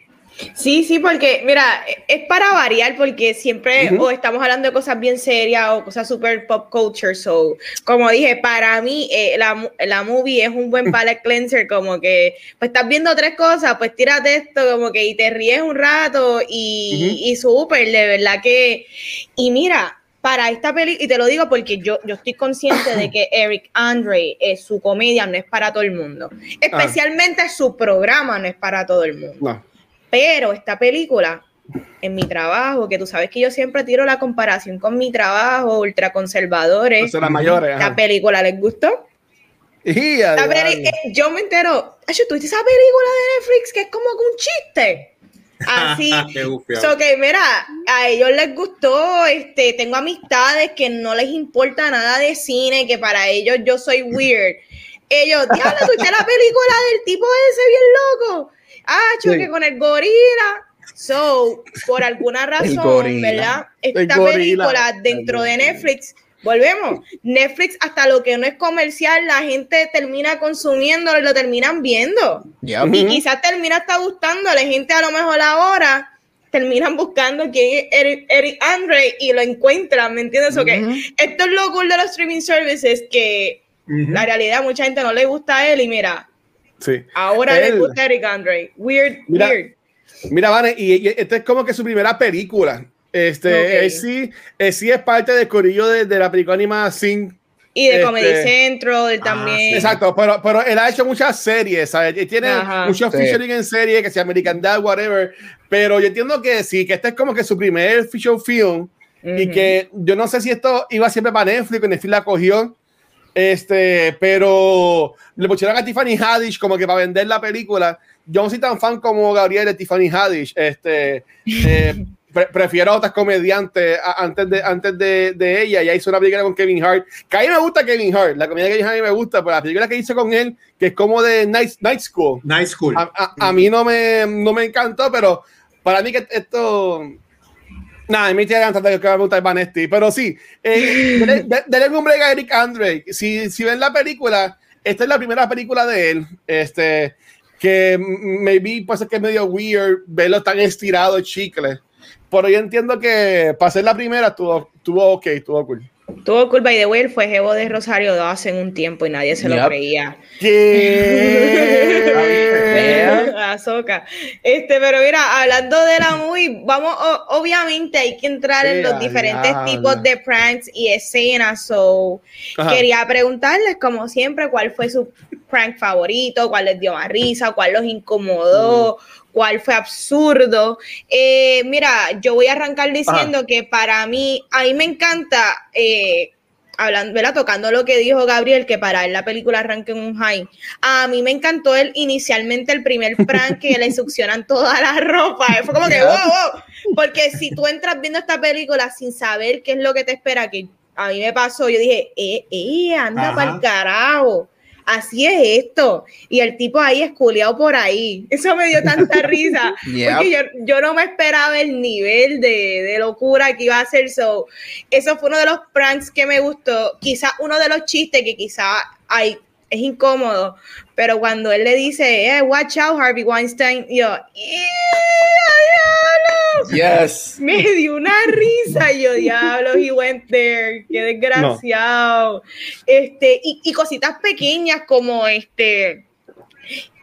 Sí, sí, porque mira, es para variar porque siempre o estamos hablando de cosas bien serias o cosas super pop culture. So, como dije, para mí eh, la, la, movie es un buen palette cleanser, como que pues estás viendo tres cosas, pues tírate esto, como que y te ríes un rato y, y súper, de verdad que. Y mira, para esta peli, y te lo digo porque yo, yo estoy consciente de que Eric Andre, eh, su comedia no es para todo el mundo. Especialmente su programa no es para todo el mundo. Pero esta película, en mi trabajo, que tú sabes que yo siempre tiro la comparación con mi trabajo, ultraconservadores. la mayores. ¿La película les gustó? Eh, yo me entero, ¿tú viste esa película de Netflix que es como un chiste? Así. so que mira, a ellos les gustó, este, tengo amistades que no les importa nada de cine, que para ellos yo soy weird. Ellos, diablo, escuché la película del tipo ese bien loco. Ah, choque con el gorila. So, por alguna razón, ¿verdad? Esta película dentro de Netflix volvemos. Netflix, hasta lo que no es comercial, la gente termina consumiendo y lo terminan viendo. Y quizás termina hasta gustando la gente a lo mejor ahora terminan buscando quién es Eric, Andre y lo encuentran, ¿me entiendes? Esto es lo cool de los streaming services que la realidad mucha gente no le gusta a él y mira, sí. ahora le gusta Eric Andre. Weird, mira, weird. Mira, Vane, y, esta es como que su primera película. Este, sí, sí es parte del corillo de, la película animada Sin y de Comedy este, Central ah, también. exacto, pero, pero él ha hecho muchas series, ¿sabes? Tiene muchos featuring en series, que sea American Dad, whatever. Pero yo entiendo que sí, que este es como que su primer feature film. Y que yo no sé si esto iba siempre para Netflix, que Netflix la cogió. Este, pero le pusieron a Tiffany Haddish como que para vender la película. Yo no soy tan fan como Gabriel de Tiffany Haddish. Este, eh, prefiero a otras comediantes antes de, antes de, de, ella. Ya hizo una película con Kevin Hart. Que a mí me gusta Kevin Hart. La comedia de Kevin Hart a mí me gusta, pero la película que hice con él, que es como de Night, Night School. Night School. A, a, mí no me, no me encantó, pero para mí que esto... Nada, me ganas de que me gusta Vanesti, pero sí, eh, denle un break a Eric Andre. Si, si ven la película, esta es la primera película de él, este, que maybe puede ser que es medio weird verlo tan estirado, chicle pero yo entiendo que para ser la primera estuvo, estuvo ok, estuvo cool. Tuvo culpa y de way fue jevo de Rosario Dawson en un tiempo y nadie se lo creía. Azoka. Este, pero mira, hablando de la movie, vamos, obviamente hay que entrar en los diferentes tipos de pranks y escenas. So, quería preguntarles, como siempre, cuál fue su prank favorito, cuál les dio más risa, cuál los incomodó, mm cuál fue absurdo. Eh, mira, yo voy a arrancar diciendo que para mí, a mí me encanta, eh, hablando, ¿verdad? Tocando lo que dijo Gabriel, que para él la película arranque en un high. A mí me encantó él inicialmente el primer prank que le succionan toda la ropa. Fue como que, wow, wow. Porque si tú entras viendo esta película sin saber qué es lo que te espera, que a mí me pasó, yo dije, eh, eh, anda para el carajo así es esto. Y el tipo ahí esculeado por ahí. Eso me dio tanta risa. Porque yo, no me esperaba el nivel de, locura que iba a ser. So, eso fue uno de los pranks que me gustó. Quizá uno de los chistes que quizá hay, es incómodo, pero cuando él le dice, eh, watch out, Harvey Weinstein, yo, Yes. Me dio una risa, yo, diablo, he went there, qué desgraciado. Este, y, y cositas pequeñas como este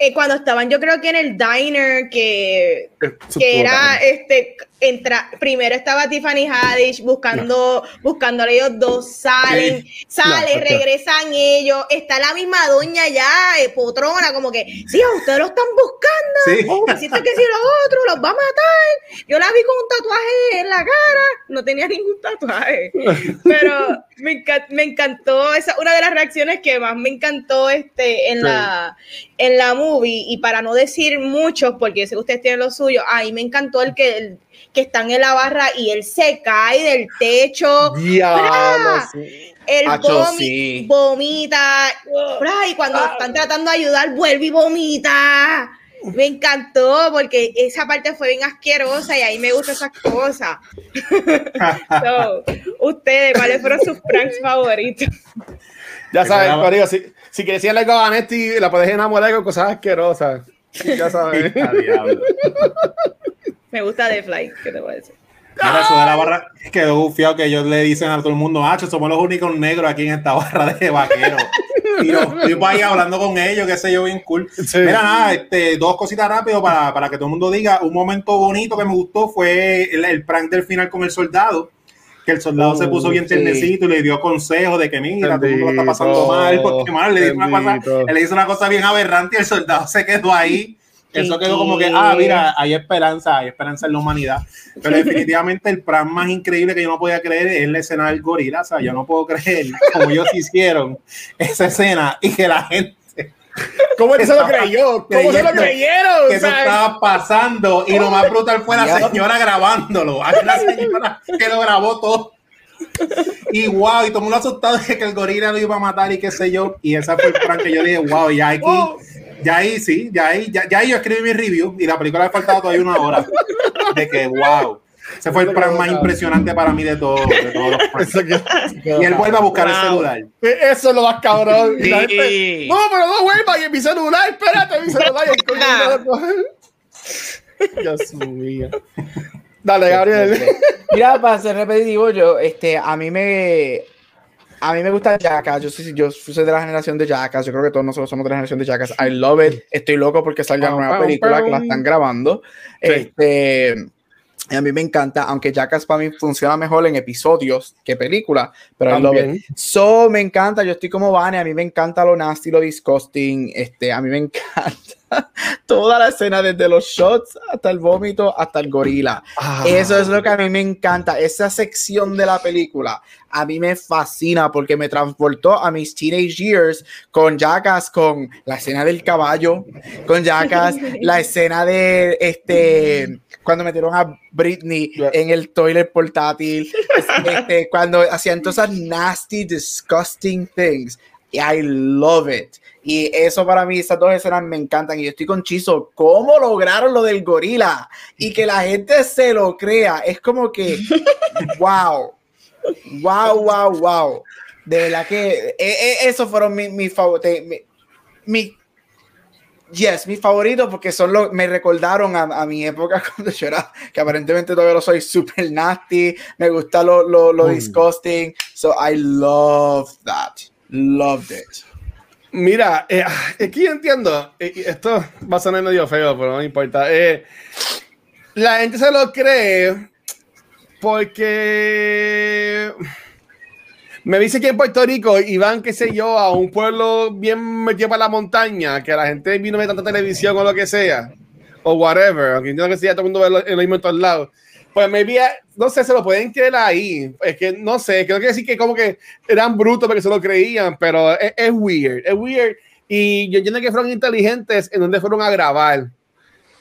eh, cuando estaban, yo creo que en el diner, que, que era este entra, primero estaba Tiffany Haddish buscando, buscando a ellos dos, salen, salen, regresan ellos, está la misma doña ya, eh, potrona, como que, sí, a ustedes lo están buscando, sí. que si los otros los va a matar. Yo la vi con un tatuaje en la cara, no tenía ningún tatuaje, pero me, me encantó, esa una de las reacciones que más me encantó este en la en la movie, y para no decir muchos, porque sé que ustedes tienen lo suyo, ahí me encantó el que, el, que están en la barra y él se cae del techo. El vomita, y cuando ah. están tratando de ayudar, vuelve y vomita. Me encantó porque esa parte fue bien asquerosa y ahí me gustan esas cosas. ustedes, ¿cuáles fueron sus pranks favoritos? Ya saben, Corillo, si, si quieres decirle algo a Vanetti, la puedes enamorar con cosas asquerosas. Ya sabes. Me gusta The Fly, ¿qué te voy a decir? Mira, eso de la barra quedó bufiado que ellos le dicen a todo el mundo, ah, somos los únicos negros aquí en esta barra de vaqueros. y yo, yo ahí hablando con ellos, qué sé yo, bien cool. Mira, nada, este, dos cositas rápido para, para, que todo el mundo diga. Un momento bonito que me gustó fue el, el prank del final con el soldado que el soldado se puso bien sí. y le dio consejos de que mira, todo el mundo lo está pasando mal, porque mal, le, una cosa, le hizo una cosa bien aberrante y el soldado se quedó ahí. Eso quedó como que, ah, mira, hay esperanza, hay esperanza en la humanidad. Pero definitivamente el plan más increíble que yo no podía creer es la escena del gorila. O sea, yo no puedo creer como ellos hicieron esa escena y que la gente ¿Cómo se lo creyó? ¿Cómo se lo creyeron? Que eso estaba pasando y lo más brutal fue la señora grabándolo. Hay una señora que lo grabó todo. Y wow, y todo el mundo asustado de que el gorila lo iba a matar y qué sé yo. Y esa fue el plan que yo dije, wow, ya aquí, ya ahí sí, ya ahí, ya, ya ahí yo escribí mi review y la película ha faltado todavía una hora. De que wow. Ese fue el plan más impresionante para mí de, todo, de todos los Y él vuelve a buscar el celular. Eso es lo más cabrón. no, pero no vuelva. Y en mi celular, espérate, mi celular. Dios mío. Dale, Gabriel. Mira, para ser repetitivo, yo, este, a mí me, a mí me gusta Jackass. Yo soy, yo soy de la generación de Jackass. Yo creo que todos nosotros somos de la generación de Jackass. I love it. Estoy loco porque salga una nueva película que la están grabando. Este, a mí me encanta, aunque Jackass para mí funciona mejor en episodios que película, pero it. So, me encanta. Yo estoy como Vane. A mí me encanta lo nasty, lo disgusting. Este, a mí me encanta toda la escena, desde los shots hasta el vómito, hasta el gorila. Ah. Eso es lo que a mí me encanta. Esa sección de la película a mí me fascina porque me transportó a mis teenage years con Jackass, con la escena del caballo, con Jackass, la escena de este cuando metieron a Britney en el toilet portátil, este, cuando hacían todas esas nasty, disgusting things. I love it. Y eso para mí, esas dos escenas me encantan. Y yo estoy con Chizo, ¿cómo lograron lo del gorila? Y que la gente se lo crea. Es como que, wow, wow, wow, wow. De verdad que e, e, esos fueron mis mi favoritos. Mi, yes, mis favoritos porque son lo, me recordaron a, mi época cuando yo era, que aparentemente todavía lo soy, super nasty. Me gusta lo, lo, lo disgusting. So I love that. Loved it. Mira, eh, aquí entiendo, eh, esto va a sonar medio feo, pero no importa. Eh, la gente se lo cree porque me dice que en Puerto Rico iban, qué sé yo, a un pueblo bien metido para la montaña, que la gente vino a ver tanta televisión o lo que sea, o whatever, aunque entiendo que sea todo el mundo ve lo mismo en todos lados. Pues me vi, no sé, se lo pueden creer ahí. Es que no sé, creo que decir que como que eran brutos porque se lo creían, pero es, weird, es weird. Y yo entiendo que fueron inteligentes en donde fueron a grabar.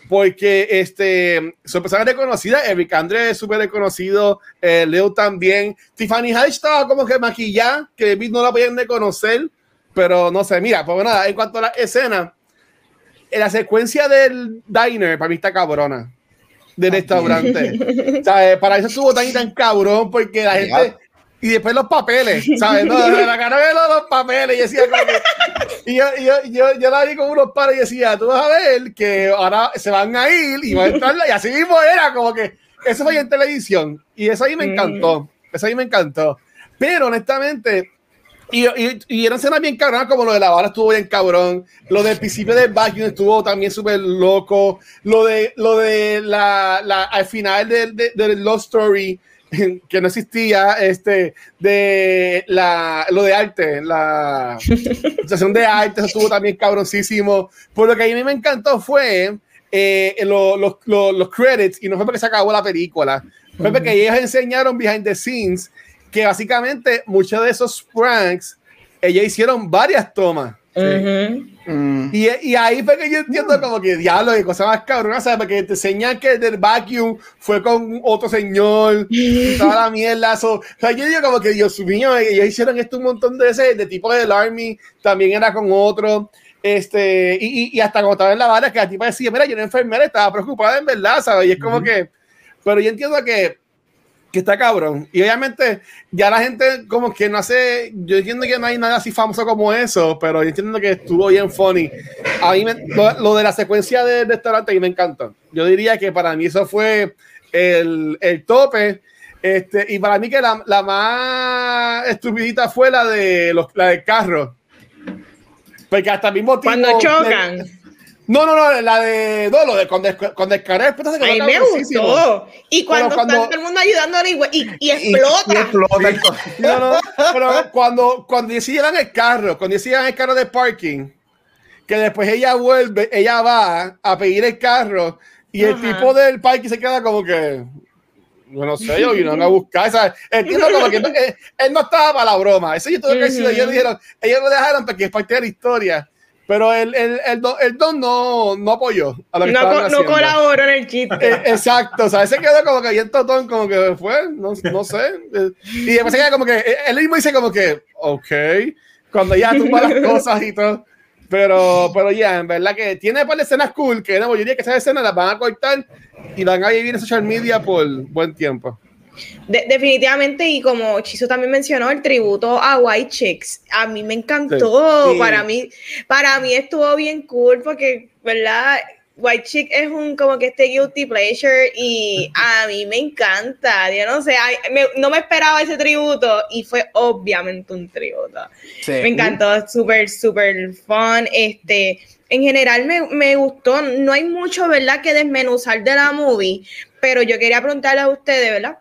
Porque este, su persona reconocida, Eric Andre es súper reconocido, eh, Leo también. Tiffany Haddish estaba como que maquillada, que no la podían reconocer, pero no sé, mira, pues nada, en cuanto a la escena, en la secuencia del diner, para mí está cabrona de restaurante. ¿Sabes? Para eso estuvo tan y tan cabrón, porque la gente. Y después los papeles, ¿sabes? No, la cara de los, papeles. Y decía como que, y yo, yo, yo, yo, la vi con unos pares y decía, tú vas a ver que ahora se van a ir y van a entrar. Y así mismo era, como que eso fue en televisión. Y eso ahí me encantó. Eso ahí me encantó. Pero honestamente, y, y, y eran escenas bien cabronas, como lo de la bala estuvo bien cabrón. Lo del principio del vacuum estuvo también súper loco. Lo de, lo de la, la al final del de, de Love Story, que no existía, este, de la, lo de arte, la situación de arte, estuvo también cabroncísimo. Por lo que a mí me encantó fue eh, los, los, los, credits, y no fue porque se acabó la película, fue porque ellos enseñaron behind the scenes que básicamente muchos de esos pranks, ellos hicieron varias tomas. Mm. y, y, ahí fue que yo entiendo como que diablo y cosas más cabronas, ¿sabes? Porque te enseñan que el del vacuum fue con otro señor, y toda la mierda. o sea, yo digo como que Dios mío, ellos hicieron esto un montón de veces, de tipo del Army, también era con otro. Este, y, y, hasta cuando estaba en la bala, que la tipa decía, mira, yo era enfermera, estaba preocupada en verdad, ¿sabes? Y es como que, pero yo entiendo que que está cabrón. Y obviamente ya la gente como que no hace, yo entiendo que no hay nada así famoso como eso, pero yo entiendo que estuvo bien funny. A mí lo, de la secuencia del restaurante a mí me encanta. Yo diría que para mí eso fue el, el tope. Este, y para mí que la, la, más estupidita fue la de los la del carro. Porque hasta el mismo tiempo. Cuando chocan. No, no, no, la de. No, lo de con, con descargar A mí me gustó. Y cuando, cuando, está todo el mundo ayudándole y, y, explota. Y, explota. no, no, pero cuando, cuando decían el carro, cuando decían el carro de parking, que después ella vuelve, ella va a pedir el carro y el tipo del parking se queda como que. Yo no sé, yo vino a buscar. ¿sabes? Entiendo como que él, no estaba para la broma. Eso yo tuve que decir. Ellos dijeron, ellos lo dejaron porque es parte de la historia pero el, el, el, don, el don no, no apoyó a lo que no, no colaboró en el chiste. Eh, exacto, o sea, ese quedó como que ahí el totón, como que fue, no, no sé. Eh, y después se queda como que, él mismo dice como que, ok, cuando ya tumba las cosas y todo. Pero, pero ya, en verdad que tiene par de escenas cool que yo diría que esas escenas las van a cortar y van a vivir en social media por buen tiempo. Definitivamente, y como Chizo también mencionó, el tributo a White Chicks, a mí me encantó, para mí, para mí estuvo bien cool porque, ¿verdad? White Chick es un como que este guilty pleasure y a mí me encanta. Yo no sé, no me esperaba ese tributo y fue obviamente un tributo. Me encantó, súper, súper fun. Este, en general me, me, gustó. No hay mucho, ¿verdad?, que desmenuzar de la movie, pero yo quería preguntarle a ustedes, ¿verdad?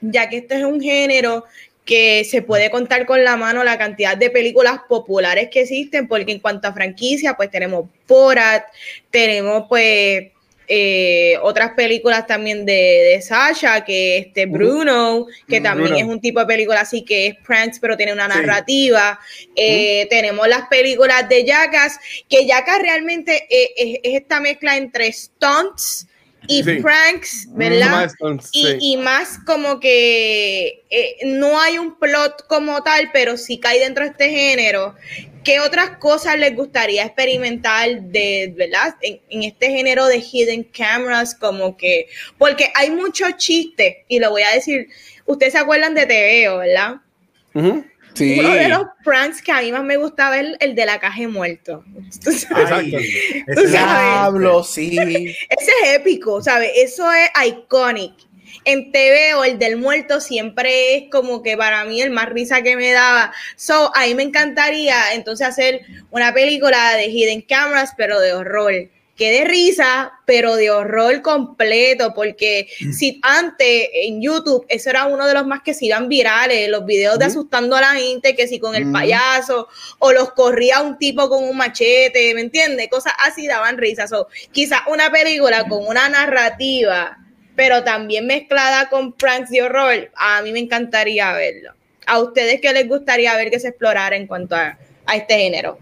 Ya que este es un género que se puede contar con la mano la cantidad de películas populares que existen, porque en cuanto a franquicia, pues tenemos Borat, tenemos pues eh, otras películas también de, de, Sasha, que este Bruno, que también es un tipo de película así que es pranks, pero tiene una narrativa. Eh, tenemos las películas de Jackass, que Jackass realmente eh, es, es, esta mezcla entre stunts y pranks, ¿verdad? y, más como que eh, no hay un plot como tal, pero sí cae dentro de este género. ¿Qué otras cosas les gustaría experimentar de, ¿verdad? En, este género de hidden cameras, como que, porque hay muchos chistes, y lo voy a decir, ustedes se acuerdan de TVO, ¿verdad? Uno de los pranks que a mí más me gustaba es el, de la caja muerto. Exacto. Diablo, sí. Ese es épico, ¿sabes? Eso es iconic. En TV o el del muerto siempre es como que para mí el más risa que me daba. So, a mí me encantaría entonces hacer una película de Hidden Cameras, pero de horror que de risa, pero de horror completo, porque mm. si antes en YouTube eso era uno de los más que se iban virales, los videos de asustando a la gente, que si con el payaso, o los corría un tipo con un machete, ¿me entiendes? Cosas así daban risa. So, quizás una película con una narrativa, pero también mezclada con pranks de horror, a mí me encantaría verlo. ¿A ustedes qué les gustaría ver que se explorara en cuanto a, a este género?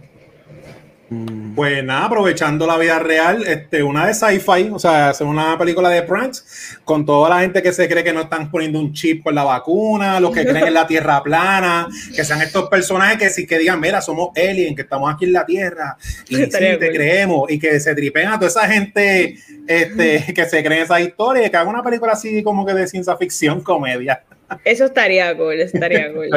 Pues nada, aprovechando la vida real, este, una de sci-fi, o sea, hacer una película de pranks con toda la gente que se cree que no están poniendo un chip por la vacuna, los que creen en la tierra plana, que sean estos personajes que sí que digan, mira, somos aliens, que estamos aquí en la tierra, y sí, te creemos, y que se tripen a toda esa gente este, que se cree en esa historia y que haga una película así como que de ciencia ficción, comedia. Eso estaría cool, estaría cool.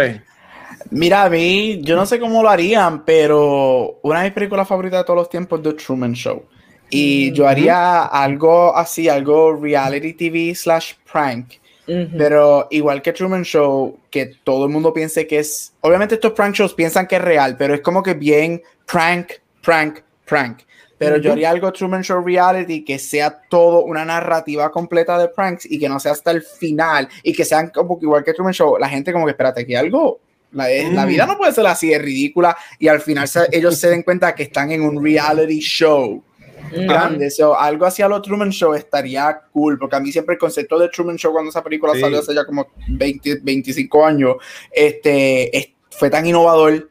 Mira, a mí, yo no sé cómo lo harían, pero una de mis películas favoritas de todos los tiempos es The Truman Show. Y yo haría algo así, algo reality TV slash prank. Pero igual que Truman Show, que todo el mundo piense que es. Obviamente, estos prank shows piensan que es real, pero es como que bien prank, prank, prank. Pero yo haría algo Truman Show reality que sea todo una narrativa completa de pranks y que no sea hasta el final y que sean como que igual que Truman Show, la gente como que espérate, que algo la, la, vida mm. no puede ser así, es ridícula. Y al final ellos se den cuenta que están en un reality show mm. grande. algo así a lo Truman Show estaría cool, porque a mí siempre el concepto de Truman Show cuando esa película salió hace ya como 20, 25 años, este, fue tan innovador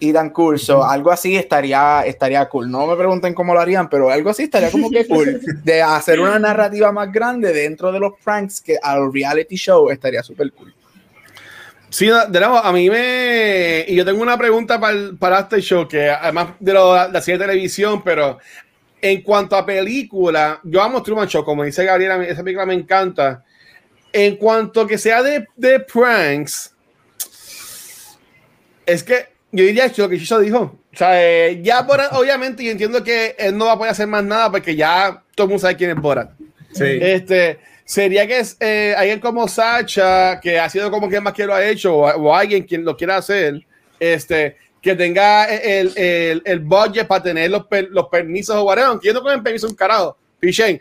y tan cool. algo así estaría, estaría cool. No me pregunten cómo lo harían, pero algo así estaría como que cool. De hacer una narrativa más grande dentro de los pranks que al reality show estaría súper cool. Sí, de nuevo, a mí me. Y yo tengo una pregunta para, para este show, que además de, lo, de la serie de televisión, pero en cuanto a película, yo amo Truman Show, como dice Gabriela, esa película me encanta. En cuanto que sea de, de pranks, es que yo diría lo que Chicho dijo. O sea, eh, ya por, obviamente yo entiendo que él no va a poder hacer más nada porque ya todo el mundo sabe quién es Borat. Sí. Este, sería que es eh, alguien como Sacha, que ha sido como quien más que lo ha hecho, o, alguien quien lo quiera hacer, este, que tenga el, el, el budget para tener los, los permisos o whatever, aunque yo no con permiso un carajo, pichen,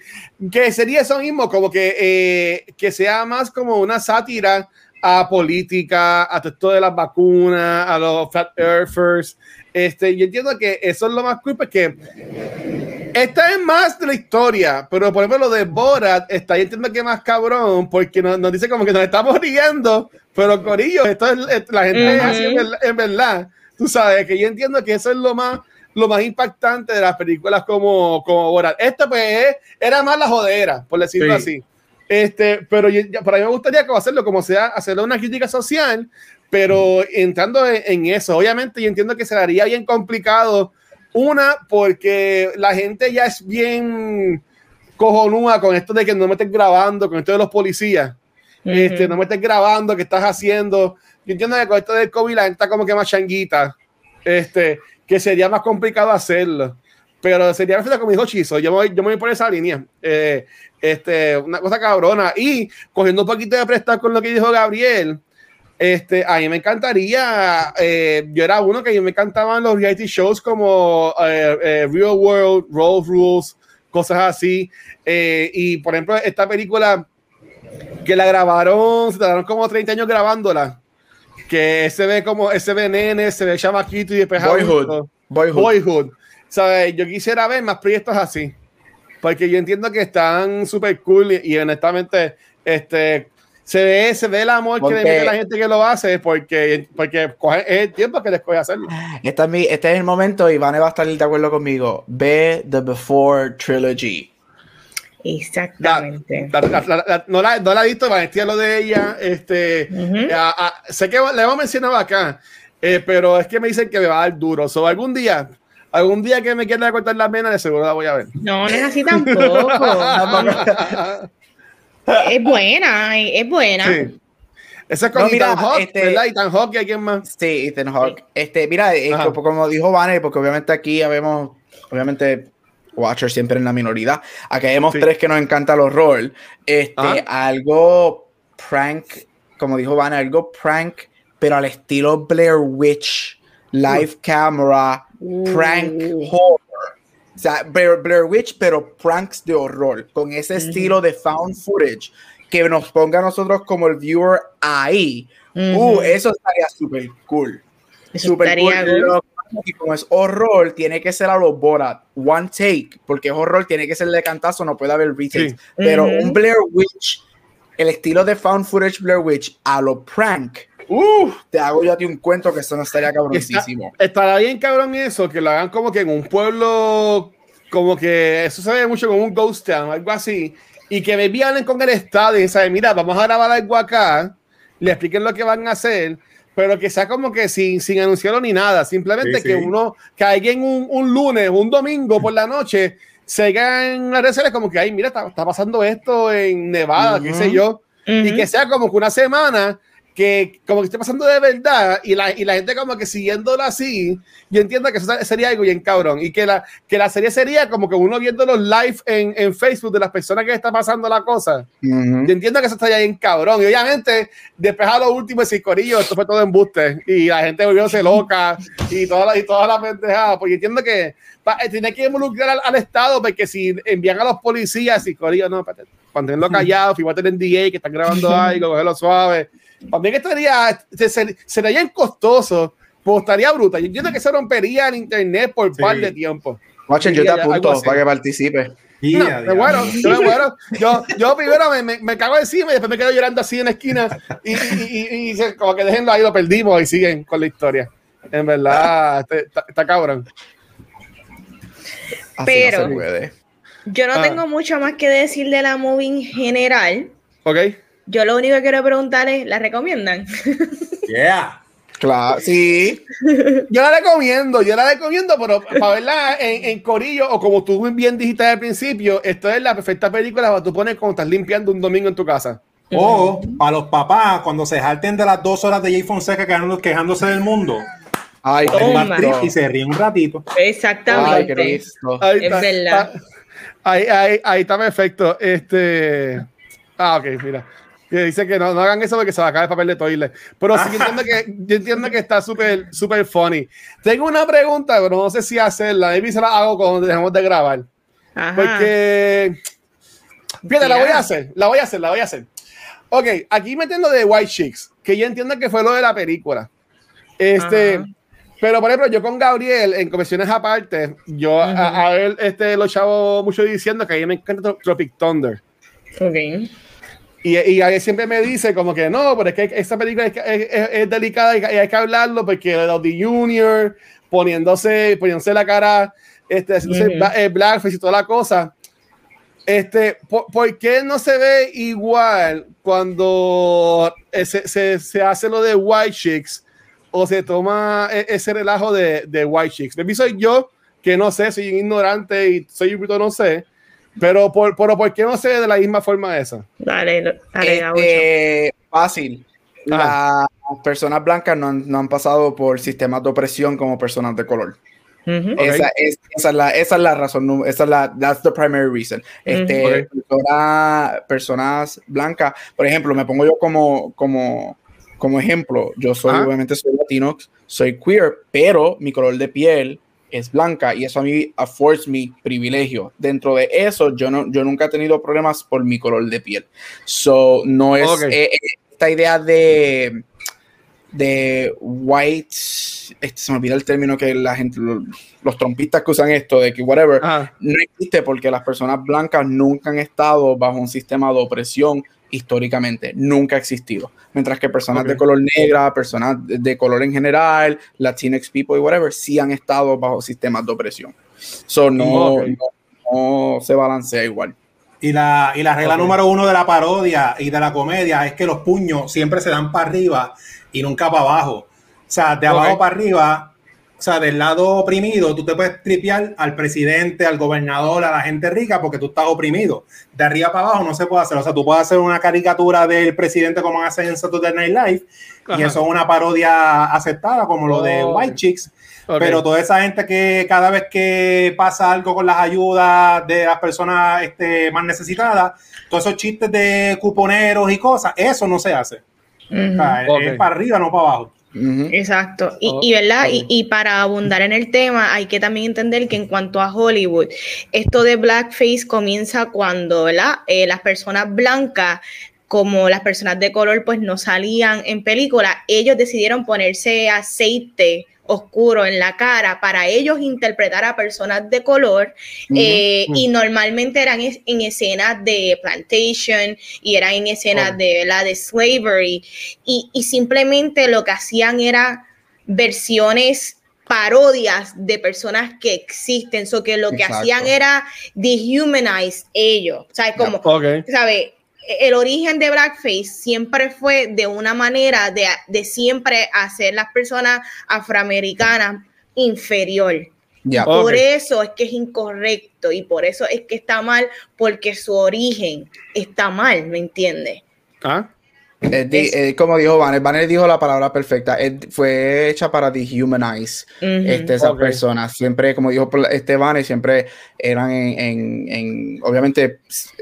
que sería eso mismo, como que, eh, que sea más como una sátira a política, a todo esto de las vacunas, a los flat earthers, este, yo entiendo que eso es lo más cool porque esta es más de la historia, pero por ejemplo lo de Borat está, yo entiendo que más cabrón porque nos, nos, dice como que nos estamos riendo, pero Corillo, esto es, la gente es así en, verdad. Tú sabes que yo entiendo que eso es lo más lo más impactante de las películas como, como Borat. Esta pues era más la jodera, por decirlo así. Este, pero para mí me gustaría hacerlo como sea, hacerlo una crítica social, pero entrando en, eso, obviamente yo entiendo que se daría bien complicado Una, porque la gente ya es bien cojonúa con esto de que no me estés grabando, con esto de los policías. este, no me estés grabando, ¿qué estás haciendo? Yo entiendo que con esto del COVID la gente está como que más changuita, este, que sería más complicado hacerlo. Pero sería perfecto como dijo Chizo, yo me voy, yo me voy por esa línea. Eh, este, una cosa cabrona. Y cogiendo un poquito de prestar con lo que dijo Gabriel, este, a mí me encantaría, eh, yo era uno que a mí me encantaban los reality shows como eh, Real World, Roll Rules, cosas así. y por ejemplo, esta película que la grabaron, se tardaron como 30 años grabándola, que se ve como, ese ve nene, se ve chamaquito y después Boyhood. Boyhood. Boyhood. ¿Sabes? Yo quisiera ver más proyectos así. Porque yo entiendo que están súper cool y, honestamente, este, se ve, se ve el amor que le mete la gente que lo hace porque, porque coge, es el tiempo que les coge hacerlo. Este es, mi, este es el momento y Vane va a estar de acuerdo conmigo. Ve The Before Trilogy. Exactamente. no, la, no la he visto, Vanessa lo de ella. Este, sé que le hemos mencionado acá, eh, pero es que me dicen que me va a dar duro. So, algún día algún día que me quiera cortar la pena, de seguro la voy a ver. No, no es así tampoco. es buena, es buena. Sí. Ese es con no, Ethan Hawke, este, ¿verdad? Ethan Hawke y alguien más. Sí, Ethan Hawke. Este, mira, eh, como dijo Vanny, porque obviamente aquí habemos, obviamente, Watcher siempre en la minoría. Aquí vemos tres que nos encanta el horror. Este, algo prank, como dijo Vanny, algo prank, pero al estilo Blair Witch, live camera, prank horror. O sea, Blair, Witch, pero pranks de horror, con ese estilo de found footage que nos ponga a nosotros como el viewer ahí. Uh, eso estaría súper cool. Super cool. Y como es horror, tiene que ser a los Borat, one take, porque es horror, tiene que ser de cantazo, no puede haber retakes. Pero un Blair Witch, el estilo de found footage Blair Witch a lo prank, Uh, te hago yo a ti un cuento que eso no estaría cabronísimo. estará bien cabrón eso, que lo hagan como que en un pueblo, como que eso se ve mucho como un ghost town, algo así, y que me vienen con el estado y dicen, mira, vamos a grabar algo acá, le expliquen lo que van a hacer, pero que sea como que sin, sin anunciarlo ni nada, simplemente que uno, que alguien un, un lunes, un domingo por la noche, se en las redes como que, ay, mira, está, pasando esto en Nevada, qué sé yo, y que sea como que una semana que como que esté pasando de verdad y la, y la gente como que siguiéndolo así, yo entiendo que eso sería algo bien cabrón y que la, que la serie sería como que uno viendo los live en, en Facebook de las personas que está pasando la cosa. Yo entiendo que eso estaría bien cabrón y obviamente después a lo último ese corillo, esto fue todo embuste y la gente volvióse loca y toda la, y toda la pendejada, porque entiendo que eh, tiene que involucrar al, Estado porque si envían a los policías y corillo, no, mantenerlo callado, fíjate en DA que están grabando algo, cogerlo suave también estaría, sería costoso, pues estaría bruta. Yo entiendo que se rompería en internet por un par de tiempo. Watchen, yo te apunto para que participe. No, bueno, yo, bueno, yo, yo primero me, me, me, cago encima y después me quedo llorando así en la esquina y, y, y, como que déjenlo ahí, lo perdimos y siguen con la historia. En verdad, está, cabrón. Pero yo no ah. tengo mucho más que decir de la movie en general. Ok. Yo lo único que quiero preguntar es, ¿la recomiendan? Yeah. Claro, sí. Yo la recomiendo, yo la recomiendo, pero para verla en, en, Corillo, o como tú bien dijiste al principio, esto es la perfecta película para tú pones cuando estás limpiando un domingo en tu casa. O para los papás, cuando se jalten de las dos horas de Jay Fonseca quejándose del mundo. Ay, y se ríe un ratito. Exactamente. Ay, ahí es verdad. Ahí, ahí, ahí, está perfecto. Este. Ah, ok, mira que dice que no, no hagan eso porque se va a caer el papel de toilet. Pero sí entiendo que, yo entiendo que está súper, súper funny. Tengo una pregunta, pero no sé si hacerla. Maybe se la hago cuando dejemos de grabar. Porque. Fíjate, la voy a hacer, la voy a hacer, la voy a hacer. Ok, aquí metiendo de White Chicks, que yo entiendo que fue lo de la película. Este. Pero, por ejemplo, yo con Gabriel, en comisiones aparte, yo a, él este, lo chavo mucho diciendo que a mí me encanta Tropic Thunder. Ok. Y, y siempre me dice como que no, pero es que esta película es, es, delicada y, hay que hablarlo porque los de Junior poniéndose, poniéndose la cara, este, haciéndose uh blackface y toda la cosa. Este, ¿por, qué no se ve igual cuando se, se, se, hace lo de White Chicks o se toma e, ese relajo de, de White Chicks? Me soy yo que no sé, soy ignorante y soy un no sé. Pero por, por, ¿por qué no sé de la misma forma esa? Dale, dale, este, Fácil. Las personas blancas no han, no han, pasado por sistemas de opresión como personas de color. esa, es, esa, es, la, esa es la razón, esa es la, that's the primary reason. Este, personas blancas, por ejemplo, me pongo yo como, como, como ejemplo, yo soy, obviamente soy latino, soy queer, pero mi color de piel es blanca y eso a mí affords mi privilegio. Dentro de eso, yo, no, yo nunca he tenido problemas por mi color de piel. So, no es eh, eh, esta idea de, de white, este, se me olvida el término que la gente, los, trompistas que usan esto, de que whatever, no existe porque las personas blancas nunca han estado bajo un sistema de opresión históricamente, nunca ha existido. Mientras que personas de color negra, personas de color en general, Latinx people y whatever, sí han estado bajo sistemas de opresión. So no, no, se balancea igual. Y la, y la regla número uno de la parodia y de la comedia es que los puños siempre se dan para arriba y nunca para abajo. O sea, de abajo para arriba o sea, del lado oprimido, tú te puedes tripear al presidente, al gobernador, a la gente rica, porque tú estás oprimido. De arriba para abajo no se puede hacer. O sea, tú puedes hacer una caricatura del presidente como hacen en Saturday Night Live, y eso es una parodia aceptada, como lo de White Chicks. Pero toda esa gente que cada vez que pasa algo con las ayudas de las personas este, más necesitadas, todos esos chistes de cuponeros y cosas, eso no se hace. Es para arriba, no para abajo. Exacto. Y, y ¿verdad? Y, para abundar en el tema, hay que también entender que en cuanto a Hollywood, esto de blackface comienza cuando ¿verdad? Eh, las personas blancas como las personas de color pues no salían en película, ellos decidieron ponerse aceite oscuro en la cara para ellos interpretar a personas de color eh, y normalmente eran en escenas de plantation y eran en escenas de, la de slavery y, simplemente lo que hacían era versiones parodias de personas que existen, so que lo que hacían era dehumanize ellos, sea, como, ¿sabe? El origen de Blackface siempre fue de una manera de, de siempre hacer las personas afroamericanas inferior. Por eso es que es incorrecto y por eso es que está mal, porque su origen está mal, ¿me entiendes? ¿Ah? Eh, como dijo Banner, Banner dijo la palabra perfecta, fue hecha para dehumanize este, esas personas. Siempre, como dijo este Banner, siempre eran en, en, obviamente,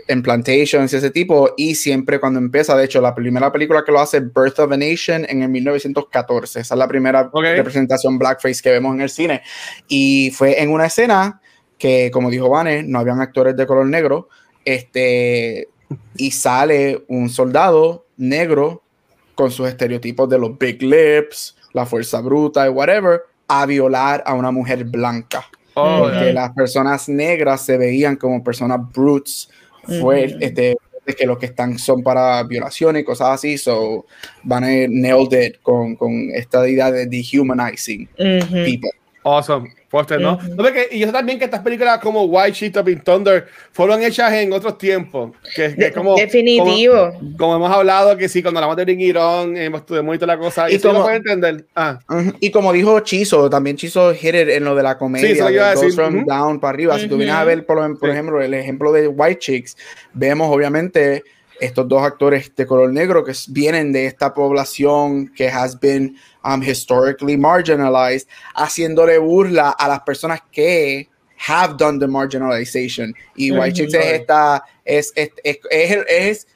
en plantations y ese tipo, y siempre cuando empieza, de hecho, la primera película que lo hace, Birth of a Nation, en el 1914, esa es la primera representación blackface que vemos en el cine, y fue en una escena que, como dijo Banner, no habían actores de color negro, este, y sale un soldado negro con sus estereotipos de los big lips, la fuerza bruta y whatever, a violar a una mujer blanca. Oh, porque las personas negras se veían como personas brutes, fue este, que lo que están son para violaciones y cosas así. So, van a nailed it con, con esta idea de dehumanizing people. Awesome. ¿No? y yo sé también que estas películas como White Sheet of Thunder fueron hechas en otros tiempos. Que, como, Definitivo. Como, hemos hablado, que sí, cuando hablamos de Bring It On, hemos estudiado la cosa. Y, y como, entender. Ah. Y como dijo Chizo, también Chizo hit it en lo de la comedia. Sí, from down para arriba. Si tú vienes a ver, por, por ejemplo, el ejemplo de White Chicks, vemos obviamente estos dos actores de color negro que vienen de esta población que has been um, historically marginalized, haciéndole burla a las personas que have done the marginalization. Y White Chicks es esta, es, es, es, es,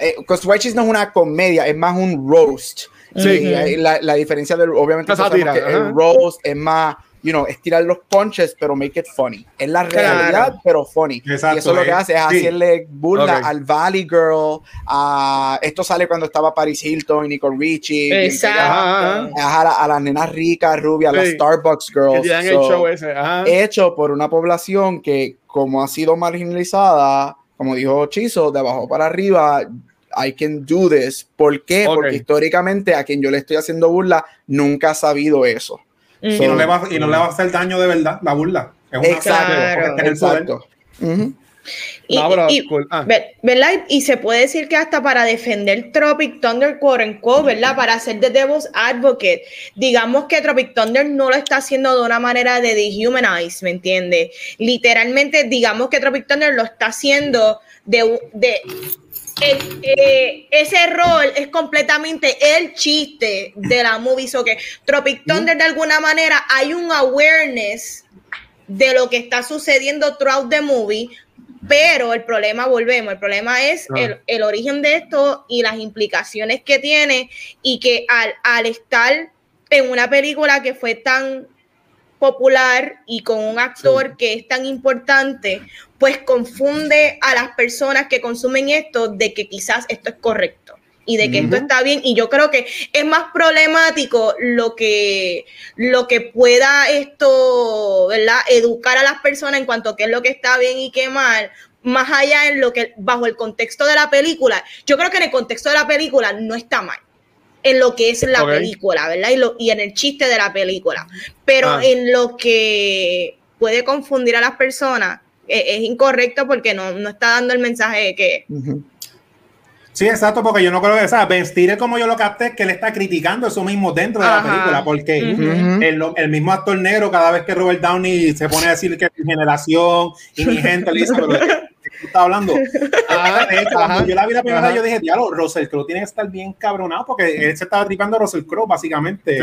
eh, White Chicks no es una comedia, es más un roast. Sí, la, la, diferencia de, obviamente, el roast es más you know, estirar los punches, pero make it funny. Es la realidad, pero funny. y eso lo que hace es hacerle burla al Valley Girl. A, esto sale cuando estaba Paris Hilton y Nicole Richie. Exacto. A, las nenas ricas, rubias, las Starbucks Girls. hecho, ese. hecho por una población que, como ha sido marginalizada, como dijo Chizo, de abajo para arriba, I can do this. ¿Por qué? Porque históricamente a quien yo le estoy haciendo burla nunca ha sabido eso y, no le va, y no le va a hacer daño de verdad la burla. Es exacto. exacto. Y, ah. ¿verdad? y se puede decir que hasta para defender Tropic Thunder, quote ¿verdad? Para hacer de Devil's Advocate, digamos que Tropic Thunder no lo está haciendo de una manera de dehumanize, ¿me entiende? Literalmente, digamos que Tropic Thunder lo está haciendo de, de eh, ese rol es completamente el chiste de la movie. So que Tropic Thunder, de alguna manera, hay un awareness de lo que está sucediendo throughout the movie, pero el problema, volvemos, el problema es ah. el, origen de esto y las implicaciones que tiene y que al, al estar en una película que fue tan popular y con un actor que es tan importante, pues confunde a las personas que consumen esto de que quizás esto es correcto y de que esto está bien. Y yo creo que es más problemático lo que, lo que pueda esto, ¿verdad? Educar a las personas en cuanto a qué es lo que está bien y qué mal, más allá en lo que, bajo el contexto de la película. Yo creo que en el contexto de la película no está mal en lo que es la película, ¿verdad? Y, lo, y, en el chiste de la película. Pero ah. en lo que puede confundir a las personas eh, es, incorrecto porque no, no, está dando el mensaje de que... Sí, exacto, porque yo no creo que, o sea, Ben Stiller, como yo lo capté, que él está criticando eso mismo dentro de la película, porque el, el, mismo actor negro, cada vez que Robert Downey se pone a decir que es mi generación y mi gente, le dice, tú estás hablando. Cuando yo la vi la primera vez, yo dije, diablo, Russell Crowe tiene que estar bien cabronado porque él se estaba tripando a Russell Crowe, básicamente.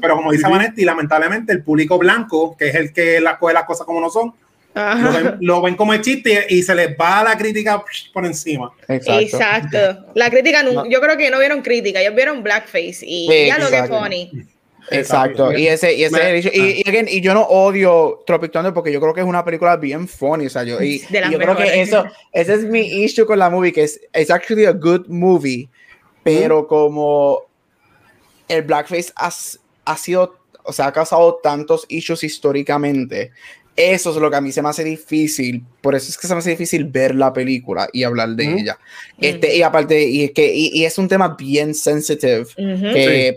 Pero como dice Vanetti, lamentablemente el público blanco, que es el que la, coge las cosas como no son, lo ven, como el chiste y se les va la crítica por encima. Exacto. La crítica, yo creo que no vieron crítica, ellos vieron blackface y ya lo que es funny. Exacto. Y ese, y ese y, y, yo no odio Tropic Thunder porque yo creo que es una película bien funny. O sea, yo, y, yo creo que eso, ese es mi issue con la movie, que es it's actually a good movie, pero como el blackface ha, ha sido, o sea, ha causado tantos issues históricamente eso es lo que a mí se me hace difícil. Por eso es que se me hace difícil ver la película y hablar de ella. Este, y aparte, y es que y, es un tema bien sensitive.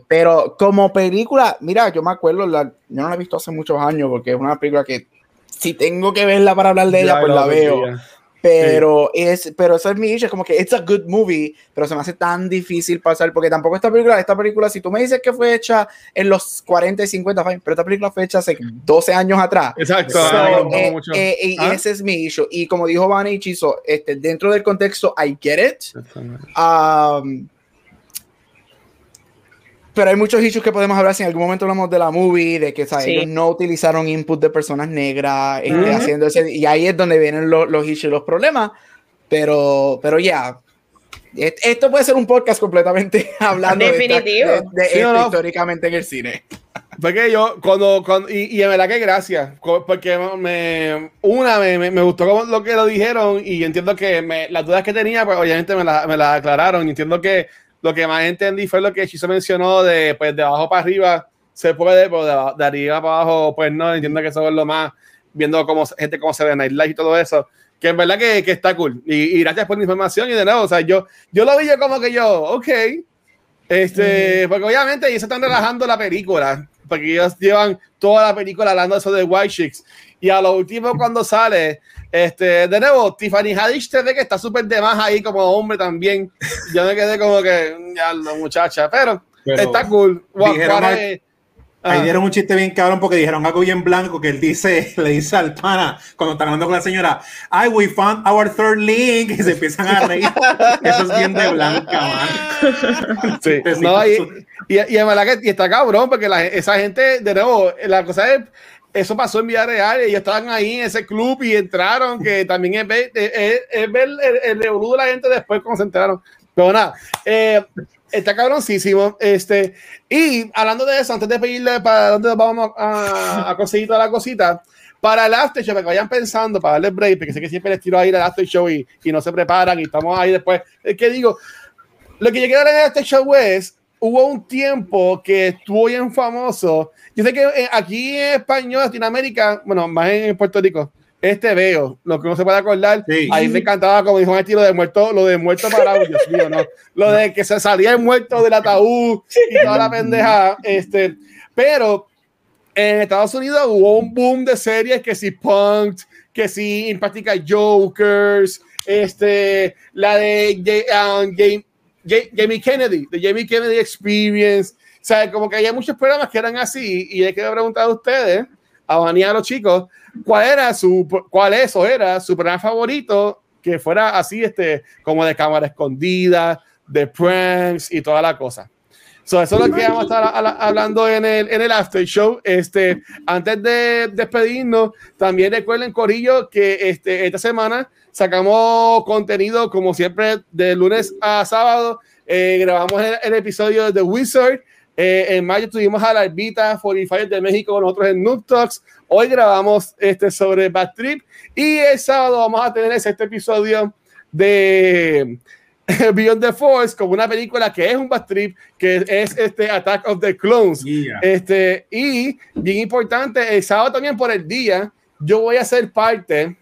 Pero como película, mira, yo me acuerdo, la, yo no la he visto hace muchos años porque es una película que si tengo que verla para hablar de ella, pues la veo. Pero, es, pero eso es mi issue, es como que it's a good movie, pero se me hace tan difícil pasar, porque tampoco esta película, esta película, si tú me dices que fue hecha en los 40 y 50, fine, pero esta película fue hecha hace 12 años atrás. Exacto. Eh, eh, y ¿Ah? ese es mi issue. Y como dijo Vanny Chiso, este, dentro del contexto, I get it. Um, pero hay muchos issues que podemos hablar si en algún momento hablamos de la movie, de que ellos no utilizaron input de personas negras, este, haciendo ese, y ahí es donde vienen los, los issues, los problemas. Pero, pero ya, esto puede ser un podcast completamente hablando Definitivo. de, de, históricamente en el cine. Porque yo, cuando, cuando y, y en verdad que gracias, porque me, una, me, me, gustó lo que lo dijeron y entiendo que me, las dudas que tenía, pues obviamente me las me la aclararon y entiendo que lo que más entendí fue lo que Chiso mencionó de, pues, de abajo para arriba se puede, pero de, arriba para abajo, pues no, entiendo que eso es lo más, viendo cómo gente cómo se ve Nightlife y todo eso, que en verdad que, que está cool. Y, gracias por la información y de nuevo, o sea, yo, yo lo vi yo como que yo, ok, este, porque obviamente ellos están relajando la película, porque ellos llevan toda la película hablando de eso de White Chicks. Y a lo último, cuando sale, este, de nuevo, Tiffany Haddish te ve que está súper de más ahí como hombre también. Yo me quedé como que, ya, la muchacha, pero, está cool. Ahí dieron un chiste bien cabrón porque dijeron algo bien blanco que él dice, le dice al pana cuando está hablando con la señora, ay, we found our third link y se empiezan a reír. Eso es bien de blanca, man. Sí, no, y, y, y, y, está cabrón porque la, esa gente, de nuevo, la cosa es eso pasó en Vía Real, ellos estaban ahí en ese club y entraron, que también es ver, el, el, de la gente después cuando se enteraron. Pero nada, eh, está cabroncísimo. Este, y hablando de eso, antes de pedirle para dónde vamos a, conseguir toda la cosita, para el after show, que vayan pensando, para darle break, porque sé que siempre les tiro a ir al after show y, y no se preparan y estamos ahí después. Es que digo, lo que yo quiero en el after show es, hubo un tiempo que estuvo bien famoso. Yo sé que eh, aquí en español, Latinoamérica, bueno, más en Puerto Rico, este veo, lo que uno se puede acordar, ahí me encantaba, como dijo estilo de muerto, lo de muerto para Dios mío, ¿no? Lo de que se salía el muerto del ataúd y toda la pendeja, este, pero en Estados Unidos hubo un boom de series que si Punk, que si en práctica Jokers, este, la de um, Jamie Kennedy, de Jamie Kennedy Experience. O sea, como que había muchos programas que eran así y hay que preguntar a ustedes, a Vani a los chicos, cuál era su, cuál es o era su programa favorito que fuera así, este, como de cámara escondida, de pranks y toda la cosa. So, eso es lo que vamos a estar hablando en el, en el after show. Este, antes de despedirnos, también recuerden, Corillo, que este, esta semana sacamos contenido, como siempre, de lunes a sábado. Eh, grabamos el, episodio de The Wizard. Eh, en mayo tuvimos a la Arbita 45 de México con nosotros en Noob Talks. Hoy grabamos este sobre Bad Trip. Y el sábado vamos a tener este episodio de Beyond the Force como una película que es un bad trip, que es este Attack of the Clones. Este, y bien importante, el sábado también por el día, yo voy a ser parte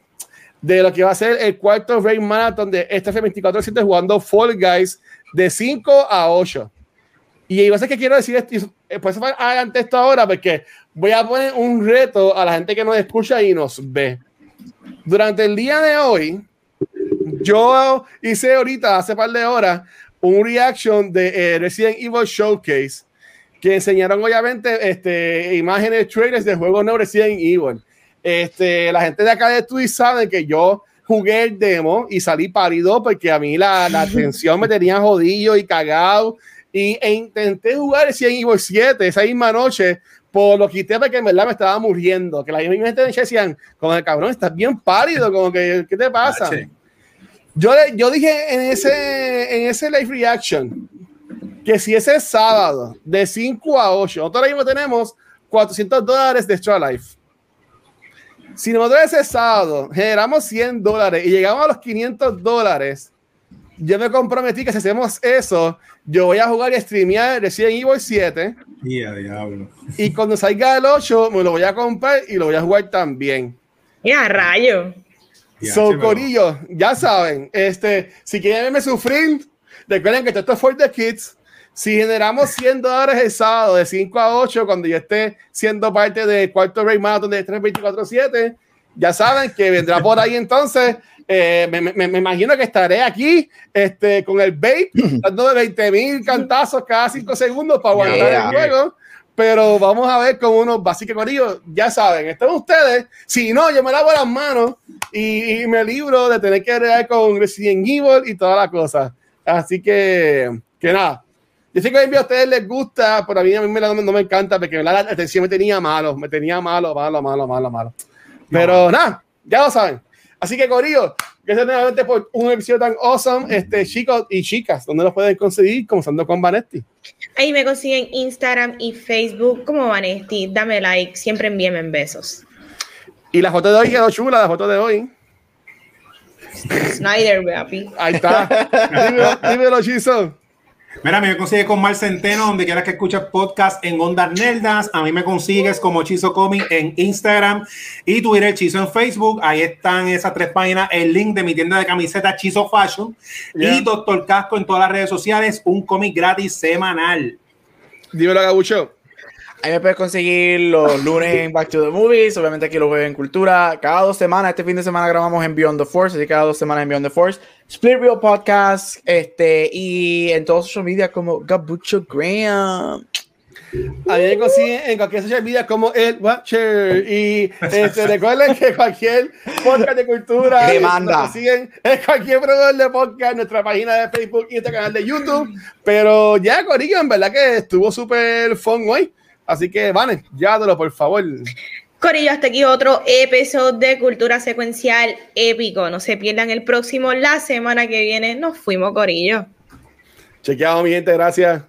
de lo que va a ser el cuarto Rain Marathon de este F24 jugando Fall Guys de 5 a 8. Y ser que quiero decir esto, pues adelante esto ahora, porque voy a poner un reto a la gente que nos escucha y nos ve. Durante el día de hoy, yo hice ahorita, hace par de horas, un reaction de eh, Resident Evil Showcase que enseñaron obviamente este, imágenes, trailers de juegos no Resident Evil. Este, la gente de acá de Twitch sabe que yo jugué el demo y salí pálido porque a mí la, la tensión me tenía jodido y cagado. Y e intenté jugar Resident Evil 7 esa misma noche, por lo quité porque en verdad me estaba muriendo. Que la misma gente decían, como el cabrón, estás bien pálido, como que, ¿qué te pasa? Yo, yo dije en ese, en ese live reaction que si ese sábado de 5 a 8, nosotros ahora mismo tenemos 400 dólares de Extra Life. Si nosotros ese sábado generamos 100 dólares y llegamos a los 500 dólares, yo me comprometí que si hacemos eso, yo voy a jugar y streamear Resident Evil 7. diablo. Y cuando salga el 8, me lo voy a comprar y lo voy a jugar también. Ya, rayo so, Corillo, ya saben, este, si quieren verme sufrir, recuerden que esto es for the kids. Si generamos 100 dólares el sábado de 5 a 8, cuando yo esté siendo parte del cuarto Ray Marathon de 324-7, ya saben que vendrá por ahí entonces. Eh, me, me, me, imagino que estaré aquí este, con el bait, dando de 20 mil cantazos cada 5 segundos para aguantar el juego pero vamos a ver cómo uno, básicamente, ya saben, están ustedes. Si no, yo me lavo las manos y, me libro de tener que agregar con Resident Evil y toda la cosa. Así que, que nada. Yo sé que a ustedes les gusta, pero a mí, a mí me, no me encanta porque la atención me tenía malo, me tenía malo, malo, malo, malo, malo. Pero nada, ya lo saben. Así que, Corillo, gracias nuevamente por un episodio tan awesome. Este, chicos y chicas, ¿dónde los pueden conseguir? Comenzando con Vanetti. Ahí me consiguen Instagram y Facebook como Vanetti. Dame like, siempre envíenme besos. Y la foto de hoy quedó chula, la foto de hoy. Snyder, papi. Ahí está. dímelo, dímelo Chiso. Mira, me consigue con Mar Centeno, donde quieras que escuches podcast en Ondas Neldas. A mí me consigues como Chizo Comic en Instagram y Twitter, Chizo en Facebook. Ahí están esas tres páginas, el link de mi tienda de camisetas Chizo Fashion y Doctor Casco en todas las redes sociales, un cómic gratis semanal. Dímelo, Gabucho. Ahí me puedes conseguir los lunes en Back to the Movies, obviamente aquí lo veo en Cultura. Cada dos semanas, este fin de semana grabamos en Beyond the Force, así que cada dos semanas en Beyond the Force. Split Real Podcast, este, y en todos social media como Gabucho Graham. A mí me consiguen en cualquier social media como el Watcher. Y este, recuerden que cualquier podcast de cultura demanda. Nos consiguen en cualquier proveedor de podcast, nuestra página de Facebook y este canal de YouTube. Pero ya, Corillo, en verdad que estuvo súper fun hoy. Así que, Vane, llévatelo, por favor. Corillo, hasta aquí otro episodio de Cultura Secuencial épico. No se pierdan el próximo, la semana que viene. Nos fuimos, Corillo. Chequeado, mi gente, gracias.